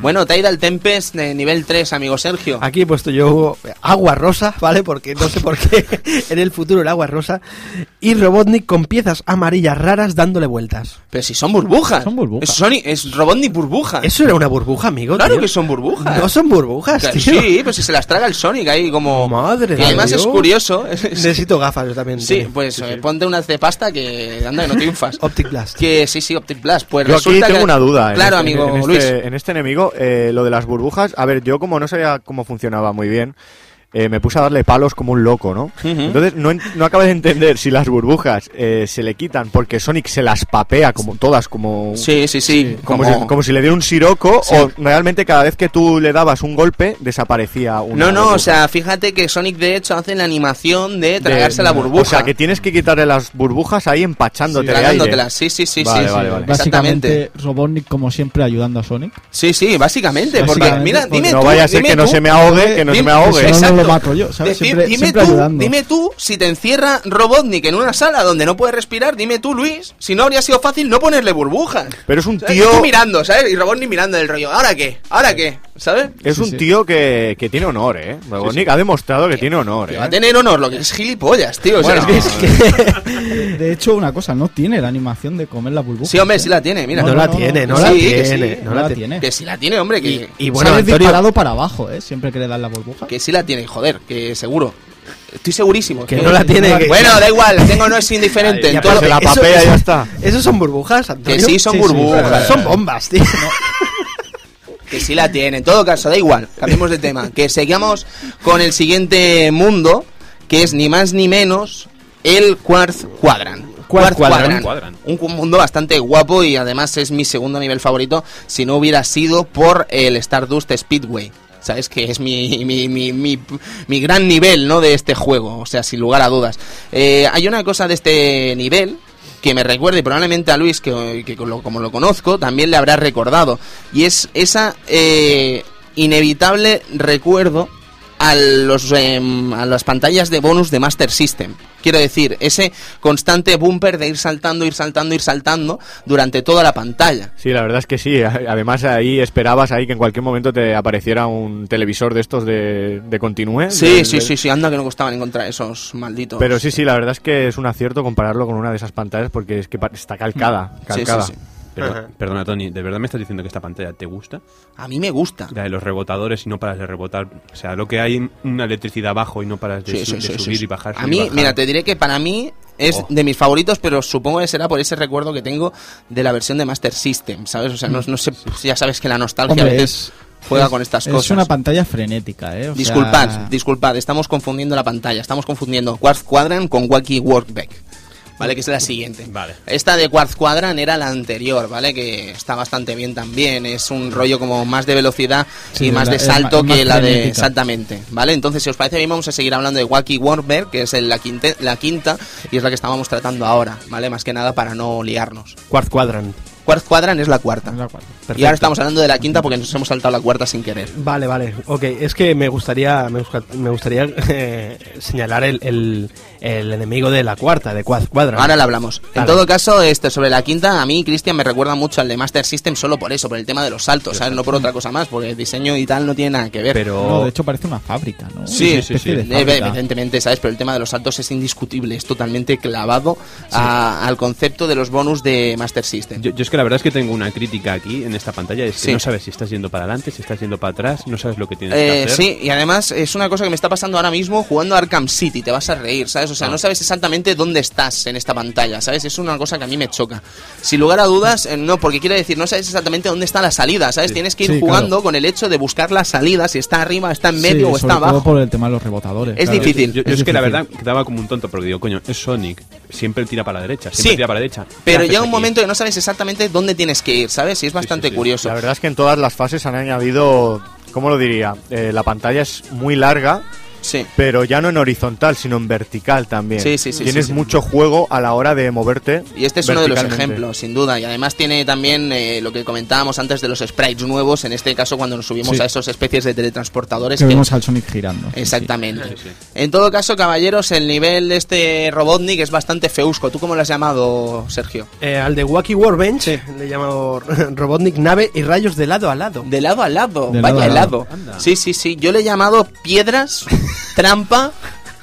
Bueno, Tidal Tempest de nivel 3, amigo Sergio. Aquí he puesto yo agua rosa, ¿vale? Porque no sé por qué en el futuro el agua rosa. Y Robotnik con piezas amarillas raras dándole vueltas. Pero si son burbujas. Son burbujas. Es, Sonic, es Robotnik burbuja. ¿Eso era una burbuja, amigo? Claro tío? que son burbujas. No son burbujas, Que tío. Sí, pues si se las traga el Sonic ahí como... Madre Y además de es Dios. curioso. Necesito gafas yo también. Sí, Tony. pues eh, ponte unas de pasta que anda que no triunfas. Optic Blast. que sí, sí, Optic Blast. Pues Yo aquí tengo que... una duda. en Claro, este- amigo en, este, Luis. En este enemigo, eh, lo de las burbujas, a ver, yo como no sabía cómo funcionaba muy bien, eh, me puse a darle palos como un loco, ¿no? Entonces no, no acabo de entender si las burbujas eh, se le quitan porque Sonic se las papea como todas, como... Sí, sí, sí. Como, como- si, como si le diera un siroco Sí. o realmente cada vez que tú le dabas un golpe desaparecía una No, no, burbuja. o sea, fíjate que Sonic de hecho hace la animación de De- tragarse la burbuja. O sea, que tienes que quitarle las burbujas ahí empachándote de aire. Tragándotelas, sí, sí, sí, Vale, sí. vale, sí, vale. Exactamente. Básicamente, Robotnik, como siempre, ayudando a Sonic. Sí, sí, básicamente. Porque, mira, dime no tú. vaya a ser que no se me ahogue, que no se me ahogue. Exacto. Lo mato yo, ¿sabes? Decir- Siempre- dime, siempre tú, ayudando. dime tú, si te encierra Robotnik en una sala donde no puedes respirar, dime tú, Luis, si no habría sido fácil no ponerle burbujas. Pero es un ¿Sabes? tío... Y tú mirando, ¿sabes? Y Robotnik mirando el rollo. ¿Ahora qué? ¿Ahora qué? ¿Sabes? Es Sí, un sí. tío que, que tiene honor, ¿eh? Robotnik ha demostrado que tiene honor, Que ¿eh? va a tener honor, lo que es gilipollas, tío. O sea, Bueno, es que- es que- De hecho, una cosa, no tiene la animación de comer la burbuja. Sí, hombre, sí la tiene, mira. No, la tiene, no, la tiene, no la tiene. Que sí la tiene, hombre, que, Y, y Bueno, Antonio, disparado para abajo, ¿eh? Siempre que le das la burbuja. que sí la tiene, joder, que seguro. Estoy segurísimo. Que no la tiene, que- Bueno, da igual, la tengo no es indiferente. Ay, todo- la papea eso- ya está. ¿Esos son burbujas, Antonio? Que sí, son Sí, sí, burbujas. Son bombas, tío. Que sí la tiene. En todo caso, da igual. Cambiemos de tema. Que seguimos con el siguiente mundo, que es ni más ni menos el Quartz Quadrant. Quartz Quadrant. Quadrant. Quadrant. Un mundo bastante guapo y además es mi segundo nivel favorito si no hubiera sido por el Stardust Speedway. ¿Sabes? Que es mi, mi, mi, mi, mi gran nivel, ¿no? De este juego. O sea, sin lugar a dudas. Eh, hay una cosa de este nivel que me recuerda y probablemente a Luis, que, que como lo conozco, también le habrá recordado. Y es esa eh, inevitable recuerdo a, los, em, a las pantallas de bonus de Master System. Quiero decir, ese constante bumper de ir saltando, ir saltando, ir saltando durante toda la pantalla. Sí, la verdad es que sí. Además ahí esperabas ahí que en cualquier momento te apareciera un televisor de estos de, de continúe. Sí, sí, sí, sí, anda que no costaban encontrar esos malditos. Pero sí, sí, la verdad es que es un acierto compararlo con una de esas pantallas porque es que está calcada, Sí, sí, calcada. sí. Pero- Ajá. perdona, Tony, ¿de verdad me estás diciendo que esta pantalla te gusta? A mí me gusta. La de los rebotadores y no paras de rebotar. O sea, lo que hay una electricidad abajo y no paras de, Sí, su- sí, de sí, sí, subir y bajar. A mí, bajar. mira, te diré que para mí es Oh. de mis favoritos, pero supongo que será por ese recuerdo que tengo de la versión de Master System, ¿sabes? O sea, no, no sé, ya sabes que la nostalgia a veces es, juega es- con estas es cosas. una pantalla frenética, ¿eh? O Disculpad, sea, disculpad, estamos confundiendo la pantalla. Estamos confundiendo Quartz Quadrant con Wacky Workback. ¿Vale? Que es la siguiente. Vale. Esta de Quartz Quadrant era la anterior, ¿vale? Que está bastante bien también. Es un rollo como más de velocidad Sí, y más la- de salto es que la de. Exactamente. ¿Vale? Entonces, si os parece bien, vamos a seguir hablando de Wacky Workback, que es el- la, quinte- la quinta y es la que estábamos tratando ahora, ¿vale? Más que nada para no liarnos. Quartz Quadrant. Quartz Quadrant es la cuarta. la cuarta. Y ahora estamos hablando de la quinta porque nos hemos saltado la cuarta sin querer. Vale, vale. Ok, es que me gustaría me, gustaría eh, señalar el, el, el enemigo de la cuarta, de Quadrant. Ahora le hablamos. En todo caso, este sobre la quinta, a mí Cristian me recuerda mucho al de Master System solo por eso, por el tema de los saltos, ¿sabes? No por otra cosa más, porque el diseño y tal no tiene nada que ver. Pero. No, de hecho parece una fábrica, ¿no? Sí, sí, sí. de Eh. Evidentemente, ¿sabes? Pero el tema de los saltos es indiscutible, es totalmente clavado a- al concepto de los bonus de Master System. Yo, yo es que la verdad es que tengo una crítica aquí en esta pantalla, es que Sí. no sabes si estás yendo para adelante, si estás yendo para atrás, no sabes lo que tienes Eh, que hacer. sí, y además es una cosa que me está pasando ahora mismo jugando a Arkham City, te vas a reír, ¿sabes? O sea, Ah. no sabes exactamente dónde estás en esta pantalla, ¿sabes? Es una cosa que a mí me choca. Sin lugar a dudas, eh, no, porque quiere decir, no sabes exactamente dónde está la salida, ¿sabes? Tienes que ir Sí, jugando claro. con el hecho de buscar la salida, si está arriba, está en Sí, medio o sobre está todo abajo. por el tema de los rebotadores. Es claro. difícil. Yo, yo Es es que la difícil. verdad quedaba como un tonto porque digo, coño, es Sonic, siempre tira para la derecha, siempre Sí, tira para la derecha. ¿Qué Pero llega un momento que no sabes exactamente dónde tienes que ir, ¿sabes? Y es bastante sí. curioso. La verdad es que en todas las fases han añadido, ¿cómo lo diría? Eh, la pantalla es muy larga, Sí. pero ya no en horizontal, sino en vertical también. Sí, sí, sí, Tienes sí, sí. mucho juego a la hora de moverte. Y este es uno de los ejemplos, sin duda. Y además tiene también eh, lo que comentábamos antes de los sprites nuevos, en este caso cuando nos subimos Sí. a esos especies de teletransportadores. Que que- vemos al Sonic girando. Exactamente. Sí, sí. En todo caso, caballeros, el nivel de este Robotnik es bastante feusco. ¿Tú cómo lo has llamado, Sergio? Eh, al de Wacky Workbench le he llamado Robotnik nave y rayos de lado a lado. De lado a lado, De vaya lado a helado. lado. Sí, sí, sí. Yo le he llamado piedras, trampa,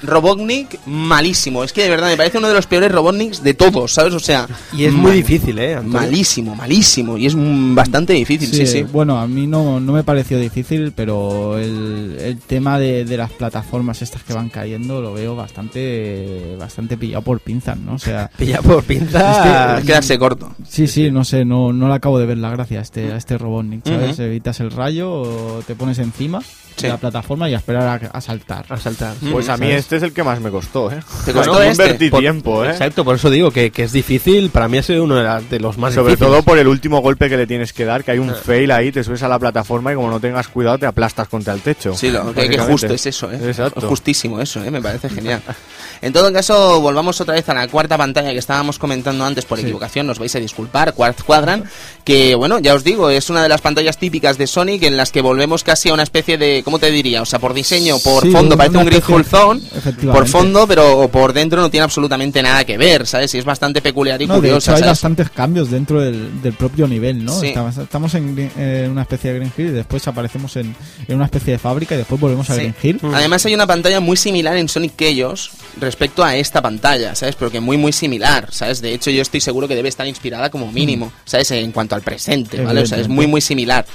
Robotnik malísimo. Es que de verdad me parece uno de los peores Robotniks de todos, ¿sabes? O sea, Y es muy mal- difícil, ¿eh? Antonio? Malísimo, malísimo. Y es bastante difícil, sí, sí. Bueno, a mí no, no me pareció difícil, pero el, el tema de, de las plataformas estas que van cayendo lo veo bastante bastante pillado por pinzas, ¿no? O sea, Pilla por pinza. Es quedarse corto. sí, sí, no sé, no, no le acabo de ver la gracia a este, a este Robotnik, ¿sabes? Evitas el rayo, o te pones encima Sí. la plataforma y a esperar a, a saltar. A saltar. Pues a mí ¿sabes? este es el que más me costó, ¿eh? ¿Te costó Bueno, este? invertí Por- tiempo, ¿eh? Exacto, por eso digo que, que es difícil. Para mí ha sido uno de, la- de los más Sobre difíciles. todo por el último golpe que le tienes que dar, que hay un Ah. fail ahí, te subes a la plataforma y como no tengas cuidado te aplastas contra el techo. Sí, lo, que, que justo es eso, ¿eh? Exacto. Es justísimo eso, ¿eh? Me parece genial. En todo caso, volvamos otra vez a la cuarta pantalla que estábamos comentando antes por Sí. equivocación, nos vais a disculpar, Quartz Quadrant, que bueno, ya os digo, es una de las pantallas típicas de Sonic en las que volvemos casi a una especie de, ¿cómo te diría? O sea, por diseño, por Sí, fondo, parece un Green especie- Hole Zone, Efectivamente. por fondo, pero por dentro no tiene absolutamente nada que ver, ¿sabes? Y es bastante peculiar y No, de hecho hay ¿sabes? bastantes cambios dentro del, del propio nivel, ¿no? Sí. Estamos, estamos en, Green- en una especie de Green Hill y después aparecemos en, en una especie de fábrica y después volvemos a Sí. Green Hill. Además hay una pantalla muy similar en Sonic Chaos respecto a esta pantalla, ¿sabes? Pero que muy muy similar, ¿sabes? De hecho yo estoy seguro que debe estar inspirada como mínimo, ¿sabes? En cuanto al presente, ¿vale? O sea, es muy muy similar.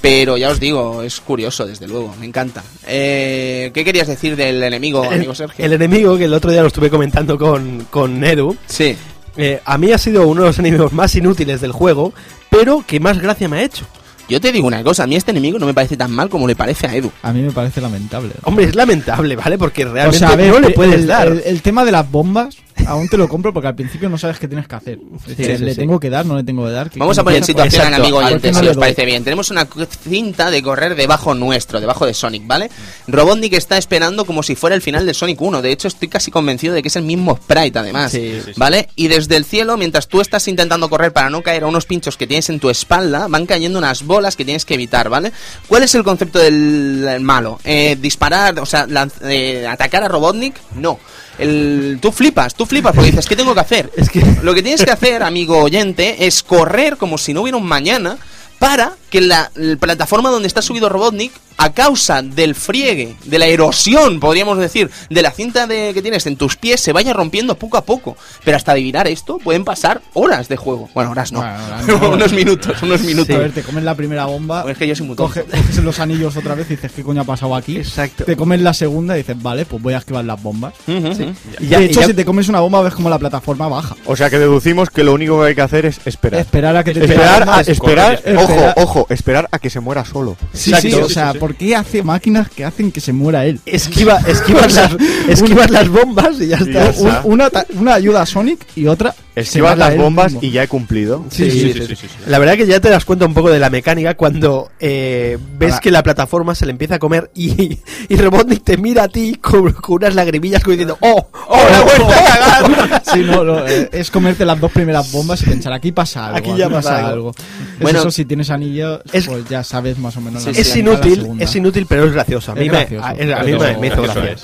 Pero ya os digo, es curioso, desde luego, me encanta. Eh, ¿Qué querías decir del enemigo, amigo Sergio? El enemigo, que el otro día lo estuve comentando con, con Edu, Sí, eh, a mí ha sido uno de los enemigos más inútiles del juego, pero que más gracia me ha hecho. yo te digo una cosa, a mí este enemigo no me parece tan mal como le parece a Edu. A mí me parece lamentable. Hombre, es lamentable, ¿vale? Porque O realmente sea, a ver, no le el- puedes el, dar. El, el tema de las bombas aún te lo compro porque al principio no sabes qué tienes que hacer. Es decir, sí, le sí. tengo que dar, no le tengo que dar. ¿Qué- Vamos a poner en situación al amigo ¿Por qué oyente, si os parece bien. Tenemos una cinta de correr debajo nuestro, debajo de Sonic, ¿vale? Robotnik está esperando como si fuera el final del Sonic 1. De hecho, estoy casi convencido de que es el mismo sprite, además. Sí, sí, ¿Vale? Y desde el cielo, mientras tú estás intentando correr para no caer a unos pinchos que tienes en tu espalda, van cayendo unas bolas que tienes que evitar, ¿vale? ¿Cuál es el concepto del malo? Eh, disparar, o sea, lanz- eh, atacar a Robotnik, no. El, tú flipas, tú flipas porque dices, ¿qué tengo que hacer? Es que- Lo que tienes que hacer, amigo oyente, es correr como si no hubiera un mañana para que la, la plataforma donde está subido Robotnik, a causa del friegue, de la erosión, podríamos decir, de la cinta de, que tienes en tus pies, se vaya rompiendo poco a poco. Pero hasta adivinar esto pueden pasar horas de juego. Bueno, horas no. Bueno, horas no. unos minutos, unos minutos. A ver, te comes la primera bomba, Pues es que yo soy muy tonto. coge- coges los anillos otra vez y dices, ¿qué coño ha pasado aquí? Exacto. Te comes la segunda y dices, vale, pues voy a esquivar las bombas. Ujú, ujú. Y ya- de y hecho, ya- si te comes una bomba, ves como la plataforma baja. O sea que deducimos que lo único que hay que hacer es esperar. Esperar a que te Esperar, a, esperar, ojo, ojo, esperar a que se muera solo. Sí, Exacto. sí, o sea, ¿por qué hace máquinas que hacen que se muera él? Esquiva, esquivas, las, esquivas las bombas y ya está. Un- está. una, una ayuda a Sonic y otra. Mata las bombas y ya he cumplido. Sí, Sí, sí, sí, sí, sí, sí. sí. La verdad que ya te das cuenta un poco de la mecánica cuando eh, ves Ahora- que la plataforma se le empieza a comer y, y Robotnik te mira a ti con, con unas lagrimillas como diciendo ¡Oh! ¡Oh, la he vuelto a cagar! Sí, no, no, eh, es comerte las dos primeras bombas y pensar, aquí pasa algo. Aquí ya pasa algo. Bueno, eso, si tienes anillos, es- pues ya sabes más o menos. Sí, la Es la inútil, es inútil, pero es gracioso. A mí, me, gracioso. a, a mí me, me hizo gracia.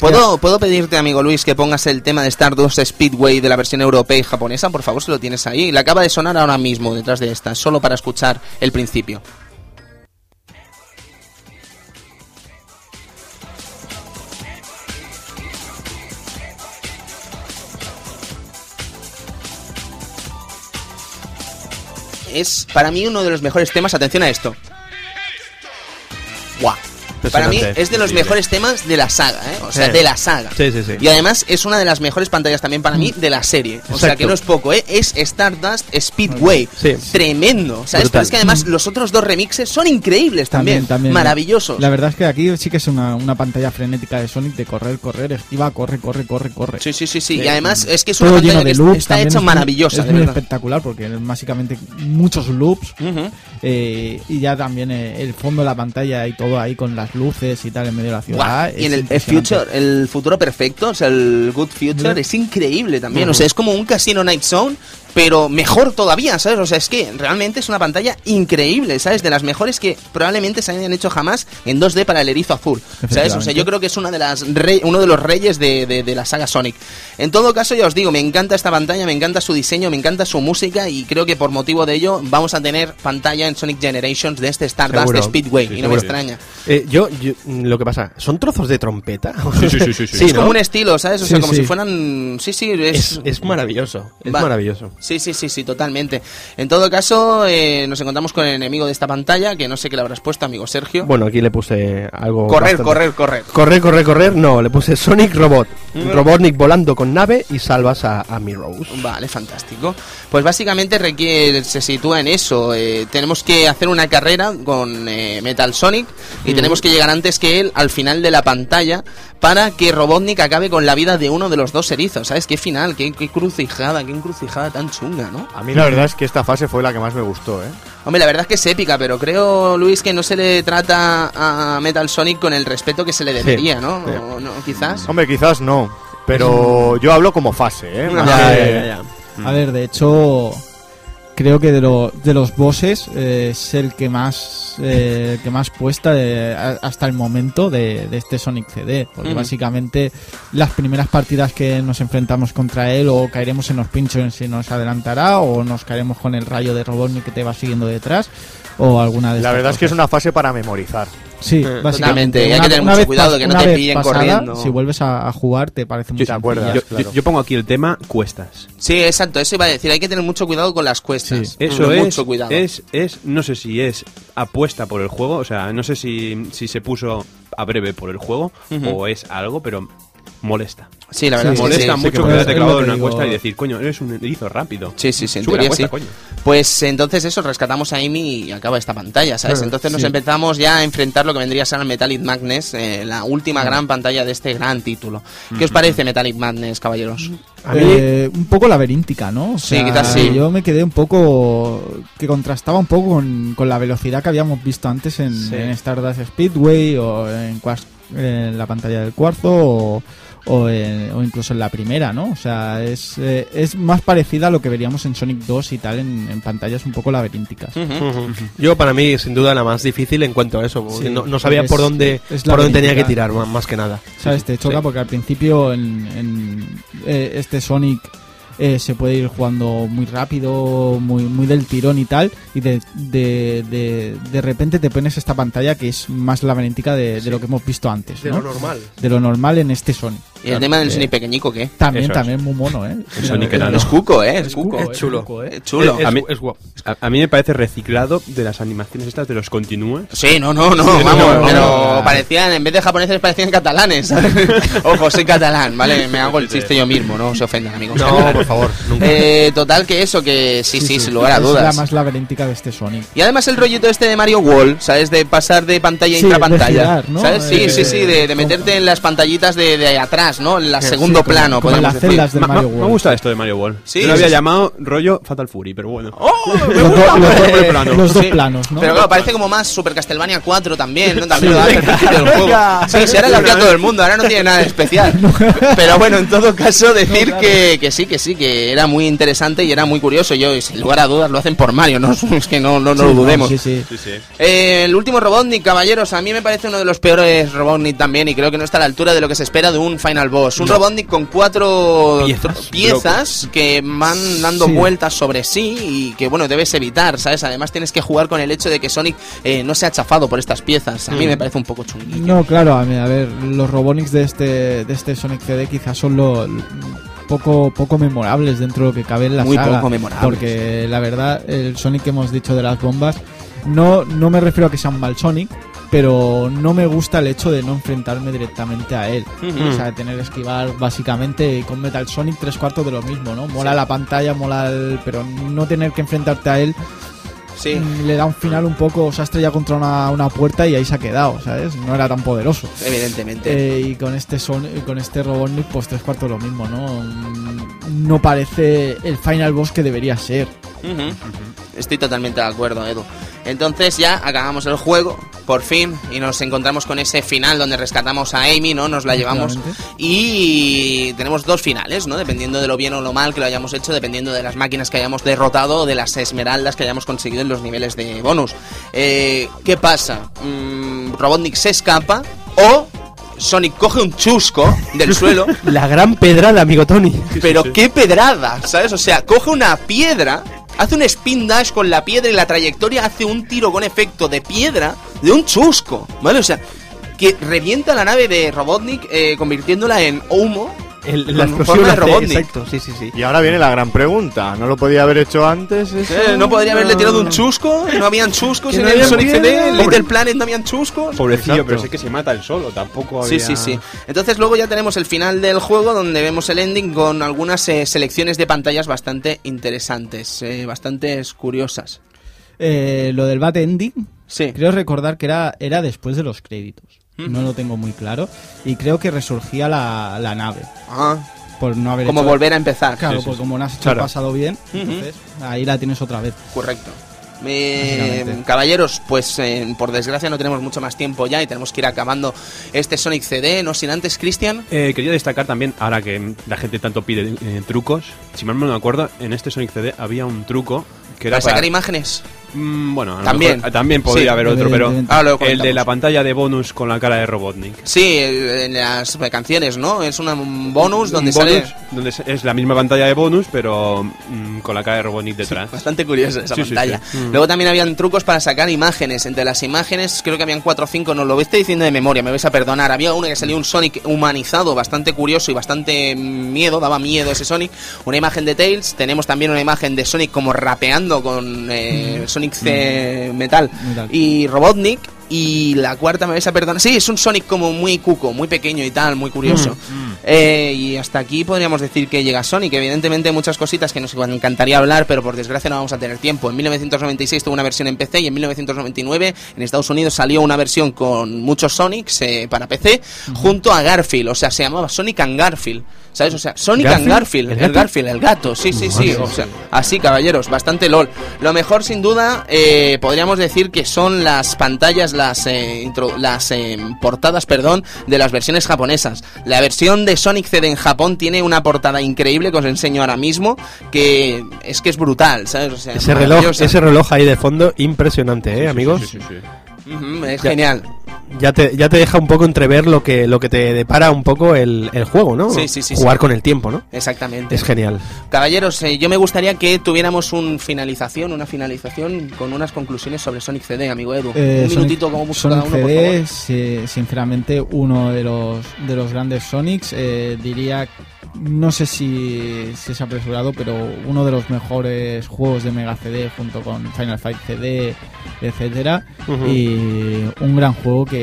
¿puedo, ¿puedo pedirte, amigo Luis, que pongas el tema de Stardust Speedway de la versión europea japonesa? Por favor, si lo tienes ahí. Le acaba de sonar ahora mismo detrás de esta, solo para escuchar el principio. Es para mí uno de los mejores temas. Atención a esto. ¡Guau! Para mí es de los mejores temas de la saga, ¿eh? O sea, de la saga. Sí, sí, sí. Y además es una de las mejores pantallas también para mí de la serie. O sea que no es poco, ¿eh? Es Stardust Speedway. Sí. Tremendo. Brutal. Pero es que además los otros dos remixes son increíbles también. Maravillosos. La verdad es que aquí sí que es una, una pantalla frenética de Sonic de correr, correr, esquiva, corre, corre, corre, corre. Sí, sí, sí, sí. Y además es que es una pantalla que de es- loops. está hecha es maravillosa, Es de muy verdad. espectacular porque básicamente muchos loops. Eh, y ya también eh, el fondo de la pantalla y todo ahí con las luces y tal en medio de la ciudad. Y en el, future, el futuro perfecto, o sea, el good future, es increíble también. O sea, es como un Casino Night Zone, pero mejor todavía, ¿sabes? O sea, es que realmente es una pantalla increíble, ¿sabes? De las mejores que probablemente se hayan hecho jamás en 2D para el erizo azul, ¿sabes? O sea, yo creo que es una de las rey- uno de los reyes de, de- de la saga Sonic. En todo caso, ya os digo, me encanta esta pantalla, me encanta su diseño, me encanta su música y creo que por motivo de ello vamos a tener pantalla en Sonic Generations de este Stardust Seguro. Speedway. Sí, y no me extraña. Eh, yo, yo- lo que pasa, ¿son trozos de trompeta? Sí, sí, sí, sí, sí. Sí, es ¿no? como un estilo, ¿sabes? O sea, como si fueran. Sí, sí, es. Es, es maravilloso, es Va. maravilloso. Sí, sí, sí, sí, totalmente. En todo caso, eh, nos encontramos con el enemigo de esta pantalla, que no sé qué le habrás puesto, amigo Sergio. Bueno, aquí le puse algo. correr, bastante- correr, correr. Correr, correr, correr. No, le puse Sonic Robot. Robotnik volando con nave y salvas a, a mi Rose. Vale, fantástico. Pues básicamente requiere, se sitúa en eso. eh, tenemos que hacer una carrera con eh, Metal Sonic y tenemos que llegar antes que él al final de la pantalla para que Robotnik acabe con la vida de uno de los dos erizos. ¿Sabes? Qué final, qué, qué crucijada, qué encrucijada tan chunga, ¿no? A mí la verdad es que esta fase fue la que más me gustó, ¿eh? Hombre, la verdad es que es épica, pero creo, Luis, que no se le trata a Metal Sonic con el respeto que se le debería, ¿no? sí. O no, quizás. Hombre, quizás no, pero yo hablo como fase, ¿eh? Ya, Más Ya, que- ya, ya, ya. A ver, de hecho, creo que de, lo- de los bosses eh, es el que más eh, que más puesta eh, a- hasta el momento de, de este Sonic CD. Porque básicamente las primeras partidas que nos enfrentamos contra él o caeremos en los pinchos y nos adelantará o nos caeremos con el rayo de Robotnik que te va siguiendo detrás o alguna de La estas verdad es que es una fase para memorizar. Sí, Totalmente, básicamente. y hay que tener mucho cuidado que no una te pillen pasada, corriendo. Si vuelves a, a jugar te parece muy acuerdas. Yo, claro. yo- yo pongo aquí el tema cuestas. Sí, exacto, eso iba a decir, hay que tener mucho cuidado con las cuestas. Sí. Eso Mm, es, Mucho cuidado. es, es, no sé si es apuesta por el juego, o sea, no sé si, si se puso a breve por el juego o es algo, pero molesta. Sí, la verdad Sí, es que Molesta sí. mucho que clavado lo en una encuesta y decir, coño, eres un erizo rápido. Sí, sí, sí, en teoría sí. coño. Pues entonces eso, rescatamos a Amy y acaba esta pantalla, ¿sabes? Claro, entonces nos sí. empezamos ya a enfrentar lo que vendría a ser el Metallic Madness, eh, la última gran pantalla de este gran título. ¿Qué os parece Metallic Madness, caballeros? A mí, Eh, un poco laberíntica, ¿no? O Sí, quizás sí. Yo me quedé un poco. que contrastaba un poco con, con la velocidad que habíamos visto antes en, Sí. en Stardust Speedway o en, Quas- en la pantalla del cuarzo o, o, en- o incluso en la primera, ¿no? O sea, es, eh, es más parecida a lo que veríamos en Sonic 2 y tal en, en pantallas un poco laberínticas. Yo, para mí, sin duda, la más difícil en cuanto a eso. Sí, no, no sabía por dónde, es por dónde tenía que tirar, más, más que nada. ¿Sabes? Te choca Sí. porque al principio en, en, eh, este Sonic eh, se puede ir jugando muy rápido, muy, muy del tirón y tal, y de, de, de, de repente te pones esta pantalla que es más laberíntica de, de lo que hemos visto antes, De ¿no? lo normal. De lo normal en este Sonic. Y el tema del Sonic pequeñico, ¿qué? También, Eso es. también muy mono, ¿eh? El Sonic enano. Es cuco, ¿eh? Es, Es cuco. Es chulo. ¿eh? Es chulo. Es, A mí- es guapo. A, a mí me parece reciclado de las animaciones estas de los continúes. Sí, no, no, no, Sí, vamos, no, pero no. parecían, en vez de japoneses parecían catalanes. ¿sabes? Ojo, soy catalán, ¿vale? Me hago el chiste yo mismo, no se ofendan, amigos. No, por favor, nunca. Eh, total que eso, que sí, sí, sin lugar a Es la dudas. más laberíntica de este Sonic. Y además el rollito este de Mario Wall, ¿sabes? De pasar de pantalla a Sí, intrapantalla. de girar, ¿no? ¿Sabes? Sí, Eh, sí, sí, de, de meterte en las pantallitas de, de atrás, ¿no? En la segundo Sí, como- plano, como podemos las decir. celdas del Ma- ma- Mario me World. gusta esto de Mario World. Sí, Yo lo había sí. llamado rollo Fatal Fury, pero bueno. ¡Oh! Me Los, gusta, do- los dos- plano. los dos Sí. planos, ¿no? Pero claro, parece como más Super Castlevania 4 también, ¿no? También lo hace al principio del juego. Sí, sí, ahora lo hacía todo el mundo, ahora no tiene nada de especial. Pero bueno, en todo caso, decir que, que sí, que sí, que era muy interesante y era muy curioso. Yo, sin lugar a dudas, lo hacen por Mario, ¿no? Es que no, no, no Sí, lo dudemos. Sí, sí. Sí, sí. Eh, el último Robotnik, caballeros, a mí me parece uno de los peores Robotnik también y creo que no está a la altura de lo que se espera de un Final Boss. Un Robotnik con cuatro Piezas. que van dando Sí. vueltas sobre sí y que, bueno, debes evitar, ¿sabes? Además tienes que jugar con el hecho de que Sonic eh, no se ha chafado por estas piezas. A mí me parece un poco chunguillo. No, claro, a, mí, a ver, los Robonics de este, de este Sonic CD quizás son lo, poco, poco memorables dentro de lo que cabe en la Muy saga. poco memorables. Porque la verdad, el Sonic que hemos dicho de las bombas, no, no me refiero a que sea un mal Sonic, pero no me gusta el hecho de no enfrentarme directamente a él. O sea, tener que esquivar básicamente con Metal Sonic tres cuartos de lo mismo, ¿no? Mola la pantalla, mola el... pero no tener que enfrentarte a él Sí. mm, le da un final un poco, se ha estrellado contra una, una puerta y ahí se ha quedado, ¿sabes? No era tan poderoso. Evidentemente. Eh, y con este son con este Robotnik, pues tres cuartos lo mismo, ¿no? Mm, No parece el final boss que debería ser. Estoy totalmente de acuerdo, Edu. Entonces ya acabamos el juego, por fin, y nos encontramos con ese final donde rescatamos a Amy, ¿no? Nos la llevamos y tenemos dos finales, ¿no? Dependiendo de lo bien o lo mal que lo hayamos hecho, dependiendo de las máquinas que hayamos derrotado o de las esmeraldas que hayamos conseguido en los niveles de bonus. Eh, ¿Qué pasa? Mm, Robotnik se escapa o Sonic coge un chusco del suelo La gran pedrada, amigo Tony. pero qué pedrada, ¿sabes? O sea, coge una piedra, hace un spin dash con la piedra y la trayectoria hace un tiro con efecto de piedra de un chusco, ¿vale? O sea, que revienta la nave de Robotnik eh, convirtiéndola en humo. El- la forma explosión de Robotnik. Exacto, sí, sí, sí. Y ahora viene la gran pregunta. ¿No lo podía haber hecho antes? eso? Eh, ¿No podría haberle tirado un chusco? ¿No habían chuscos en no el había Sonic CD? piedra. ¿En Little Planet no habían chuscos? Pobrecillo, Exacto. pero sé que se mata el solo, tampoco Sí, había... sí, sí. Entonces luego ya tenemos el final del juego donde vemos el ending con algunas eh, selecciones de pantallas bastante interesantes, eh, bastante curiosas. Eh, lo del Bat Ending, Sí. creo recordar que era, era después de los créditos. No lo tengo muy claro. Y creo que resurgía la, la nave. Ah, Por no haber como hecho- volver a empezar. Claro, Sí, sí, pues sí. como no has hecho Claro. el pasado bien, entonces ahí la tienes otra vez. Correcto. Eh, caballeros, pues eh, por desgracia no tenemos mucho más tiempo ya y tenemos que ir acabando este Sonic CD, no sin antes, Cristian. Eh, quería destacar también, ahora que la gente tanto pide eh, trucos, si mal no me acuerdo, en este Sonic CD había un truco que era Para sacar imágenes. Mm, bueno, a También. mejor- también podría Sí, haber otro, pero lo el de la pantalla de bonus con la cara de Robotnik. Sí, en las canciones, ¿no? Es una- un bonus donde Un sale... bonus donde es- la misma pantalla de bonus, pero mm, con la cara de Robotnik detrás. Bastante curiosa esa Sí, pantalla. Mm. Luego también habían trucos para sacar imágenes. Entre las imágenes, creo que habían cuatro o cinco, no lo estoy diciendo de memoria, me vais a perdonar. Había una que salió un Sonic humanizado, bastante curioso y bastante miedo, daba miedo ese Sonic. Una imagen de Tails, tenemos también una imagen de Sonic como rapeando con eh, Sonic Sonic C Metal, Metal. y Robotnik. Y la cuarta me vais a perdonar. Sí, es un Sonic como muy cuco, muy pequeño y tal, muy curioso. Eh, y hasta aquí podríamos decir que llega Sonic. Evidentemente, hay muchas cositas que nos encantaría hablar, pero por desgracia no vamos a tener tiempo. En 1996 tuvo una versión en PC y en 1999 en Estados Unidos salió una versión con muchos Sonics eh, para PC junto a Garfield. O sea, se llamaba Sonic and Garfield. ¿Sabes? O sea, Sonic and ¿Garfield? Garfield. ¿El? Garfield, el gato. Sí, sí, sí. O sea, así, caballeros, bastante LOL. Lo mejor, sin duda, eh, podríamos decir que son las pantallas, las, eh, intro- las eh, portadas, perdón, de las versiones japonesas. La versión de Sonic CD en Japón tiene una portada increíble que os enseño ahora mismo, que es que es brutal, ¿sabes? O sea, Ese reloj, ese reloj ahí de fondo, impresionante, ¿eh, amigos? Sí, sí, sí. Es genial. Ya te, ya te deja un poco entrever lo que, lo que te depara un poco el, el juego, ¿no? Sí, sí, sí, Jugar sí. con el tiempo, ¿no? Exactamente. Es genial. Caballeros, eh, yo me gustaría que tuviéramos un finalización, una finalización con unas conclusiones sobre Sonic CD, amigo Edu. Eh, un Sonic- minutito como mucho Sonic cada uno, por CD favor. es, eh, sinceramente, uno de los, de los grandes Sonics. eh, diría, no sé si, si es apresurado, pero uno de los mejores juegos de Mega CD junto con Final Fight CD, etcétera. Y un gran juego que,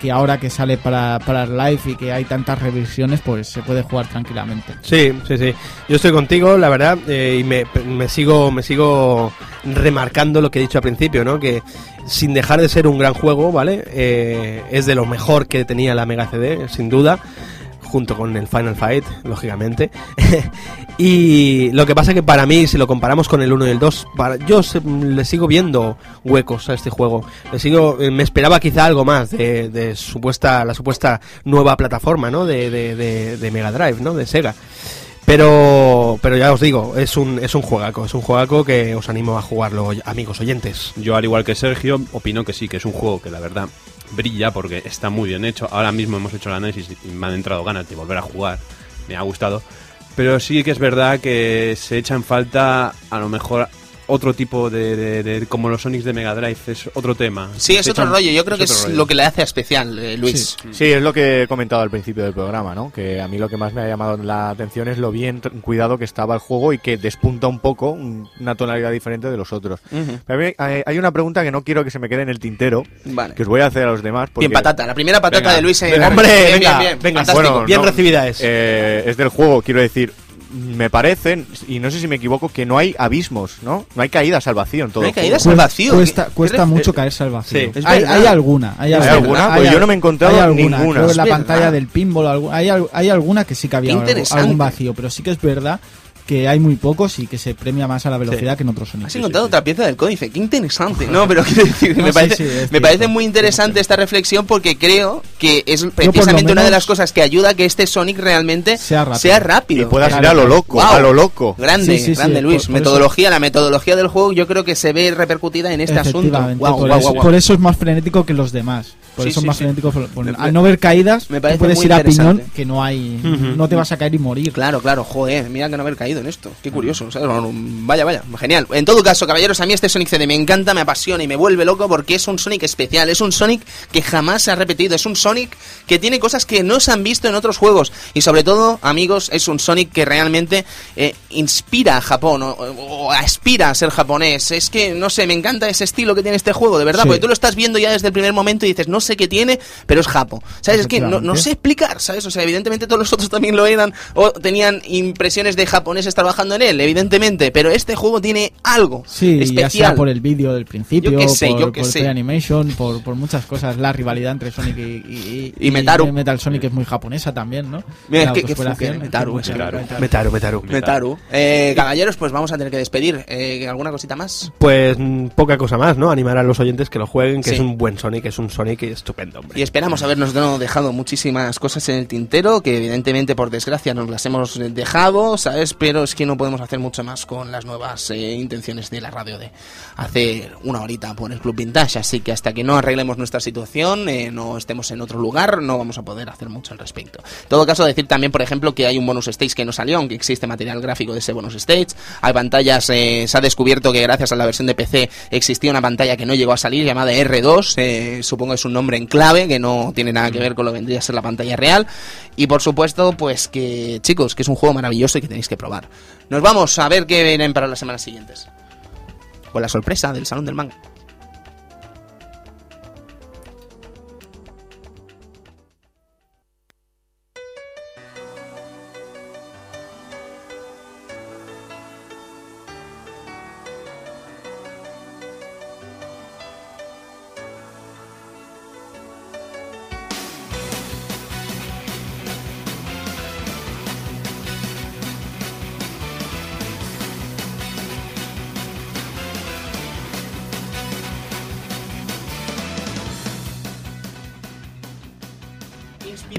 que ahora que sale para, para live y que hay tantas revisiones, pues se puede jugar tranquilamente. Sí, sí, sí. Yo estoy contigo, la verdad, eh, y me, me sigo, me sigo remarcando lo que he dicho al principio, ¿no? Que sin dejar de ser un gran juego, ¿vale? Eh, es de lo mejor que tenía la Mega CD, sin duda, junto con el Final Fight, lógicamente. y lo que pasa que para mí, si lo comparamos con el 1 y el 2, para, yo se- le sigo viendo huecos a este juego. Le sigo, eh, me esperaba quizá algo más de, supuesta, la supuesta nueva plataforma, ¿no? De, de, de, de Mega Drive, ¿no? De Sega. Pero, pero ya os digo, es un, es un juegaco, es un juegaco que os animo a jugarlo, amigos oyentes. Yo, al igual que Sergio, opino que sí, que es un juego que la verdad brilla porque está muy bien hecho. Ahora mismo hemos hecho el análisis y me han entrado ganas de volver a jugar. Me ha gustado. Pero sí que es verdad que se echa en falta a lo mejor otro tipo de, de- de- como los Sonics de Mega Drive es otro tema. Sí, es otro rollo. Yo creo que es rollo. lo que le hace especial, eh, Luis. Sí, es lo que he comentado al principio del programa, ¿no? Que a mí lo que más me ha llamado la atención es lo bien cuidado que estaba el juego y que despunta un poco un- una tonalidad diferente de los otros. Pero hay una pregunta que no quiero que se me quede en el tintero, Vale. que os voy a hacer a los demás. Porque, Bien, patata. La primera patata Venga, de Luis. eh, venga, hombre, bien, venga, bien, bien, venga, fantástico. Bueno, Bien no, recibida es. eh, es del juego, quiero decir. Me parecen, y no sé si me equivoco, que no hay abismos, ¿no? No hay caídas al vacío en todo No hay caídas al vacío. Cuesta, ¿Qué- cuesta mucho caerse al vacío. Sí, es hay, hay alguna. Hay, ¿Hay alguna? Pues yo no me he encontrado hay alguna. ninguna. Creo Es la pantalla del pinball, hay, hay alguna que sí que había algo- algún vacío, pero sí que es verdad que hay muy pocos y que se premia más a la velocidad que en otros Sonic. Has encontrado otra pieza del códice, qué interesante. No, pero quiero decir, No, me, parece, sí, es me cierto. parece muy interesante esta reflexión porque creo que es precisamente una de las cosas que ayuda a que este Sonic realmente Sea rápido. rápido. Y puedas ir a lo loco, a lo loco. Grande, Sí, sí, sí, grande Luis. por- por metodología, la metodología del juego yo creo que se ve repercutida en este asunto. Guau, por, eso, por es más frenético que los demás. Por Sí, eso sí, es más sí. frenético. al no ver caídas, me tú parece puedes muy ir a piñón interesante. que no hay. No te vas a caer y morir. Claro, claro, joder, mira que no haber caído en esto. Qué curioso, ¿sabes? Bueno, Vaya, vaya, genial. En todo caso, caballeros, a mí este Sonic CD me encanta, me apasiona y me vuelve loco porque es un Sonic especial, es un Sonic que jamás se ha repetido, es un Sonic que tiene cosas que no se han visto en otros juegos y sobre todo, amigos, es un Sonic que realmente eh, inspira a Japón o, o aspira a ser japonés. Es que, no sé, me encanta ese estilo que tiene este juego, de verdad, Sí. porque tú lo estás viendo ya desde el primer momento y dices, no sé qué tiene, pero es Japo. ¿Sabes? Es que no, no sé explicar, ¿sabes? O sea, evidentemente todos los otros también lo eran o tenían impresiones de japoneses trabajando en él, evidentemente, pero este juego tiene algo Sí, especial. ya sea por el vídeo del principio, Yo qué sé, por, yo qué por sé. Animation, por, por muchas cosas. La rivalidad entre Sonic y, y, Y Metaru. Metal Sonic es muy japonesa también, ¿no? Mira, Metaru, es muy claro. Metaru. Metaru, Metaru. Metaru. Eh, caballeros, pues vamos a tener que despedir. Eh, ¿Alguna cosita más? Pues mm, poca cosa más, ¿no? Animar a los oyentes que lo jueguen, que Sí. es un buen Sonic, es un Sonic estupendo, hombre. Y esperamos habernos no dejado muchísimas cosas en el tintero, que evidentemente por desgracia nos las hemos dejado, ¿sabes? Pero es que no podemos hacer mucho más con las nuevas eh, intenciones de la radio de hacer una horita por el Club Vintage. Así que hasta que no arreglemos nuestra situación, eh, no estemos en otro lugar, no vamos a poder hacer mucho al respecto. En todo caso, decir también, por ejemplo, que hay un bonus stage que no salió, aunque existe material gráfico de ese bonus stage. Hay pantallas, eh, se ha descubierto que gracias a la versión de PC existía una pantalla que no llegó a salir llamada R2, eh, supongo que es un nombre en clave que no tiene nada que ver con lo que vendría a ser la pantalla real. Y por supuesto, pues que chicos, que es un juego maravilloso y que tenéis que probar. Nos vamos a ver qué vienen para las semanas siguientes. con la sorpresa del Salón del Manga.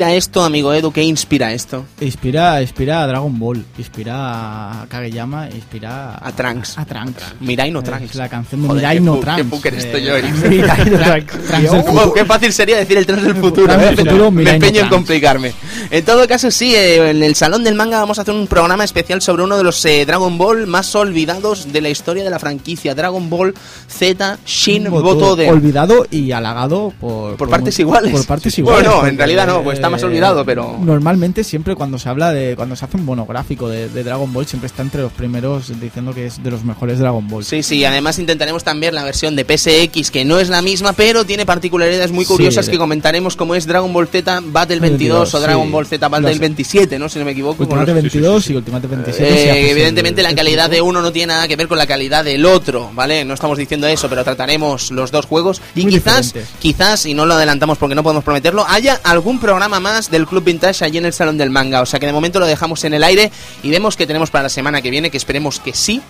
Inspira esto, amigo Edu? ¿Qué inspira esto? Inspira, inspira a Dragon Ball, inspira a Kageyama, inspira A Trunks. A Trunks. Mirai no Es Trunks. la canción de Joder, Mirai qué no Trunks. qué estoy yo, Eh. Mirai no Trunks. Qué fácil sería decir el Trunks del futuro. ¿eh? futuro, Me Mirai empeño en complicarme. En todo caso, sí, eh, en el Salón del Manga vamos a hacer un programa especial sobre uno de los eh, Dragon Ball más olvidados de la historia de la franquicia. Dragon Ball Z Shin Botoden. Olvidado y halagado por, Por partes iguales. Por partes iguales. Bueno, no, en realidad no, pues está más olvidado, pero- Normalmente siempre cuando se habla de. Cuando se hace un monográfico de, de Dragon Ball, siempre está entre los primeros diciendo que es de los mejores Dragon Ball. Sí, sí, además intentaremos también la versión de PSX, que no es la misma, pero tiene particularidades muy curiosas que comentaremos, como es Dragon Ball Z Battle 22 o sí. Dragon Ball Z Battle Los- 27, ¿no? Si no me equivoco. Ultimate los- 22 y Ultimate 27. Eh, evidentemente la el calidad de uno no tiene nada que ver con la calidad del otro, ¿vale? No estamos diciendo eso, pero trataremos los dos juegos y Muy quizás, diferentes. quizás, y no lo adelantamos porque no podemos prometerlo, haya algún programa más del Club Vintage allí en el Salón del Manga. O sea que de momento lo dejamos en el aire y vemos que tenemos para la semana que viene, que esperemos que sí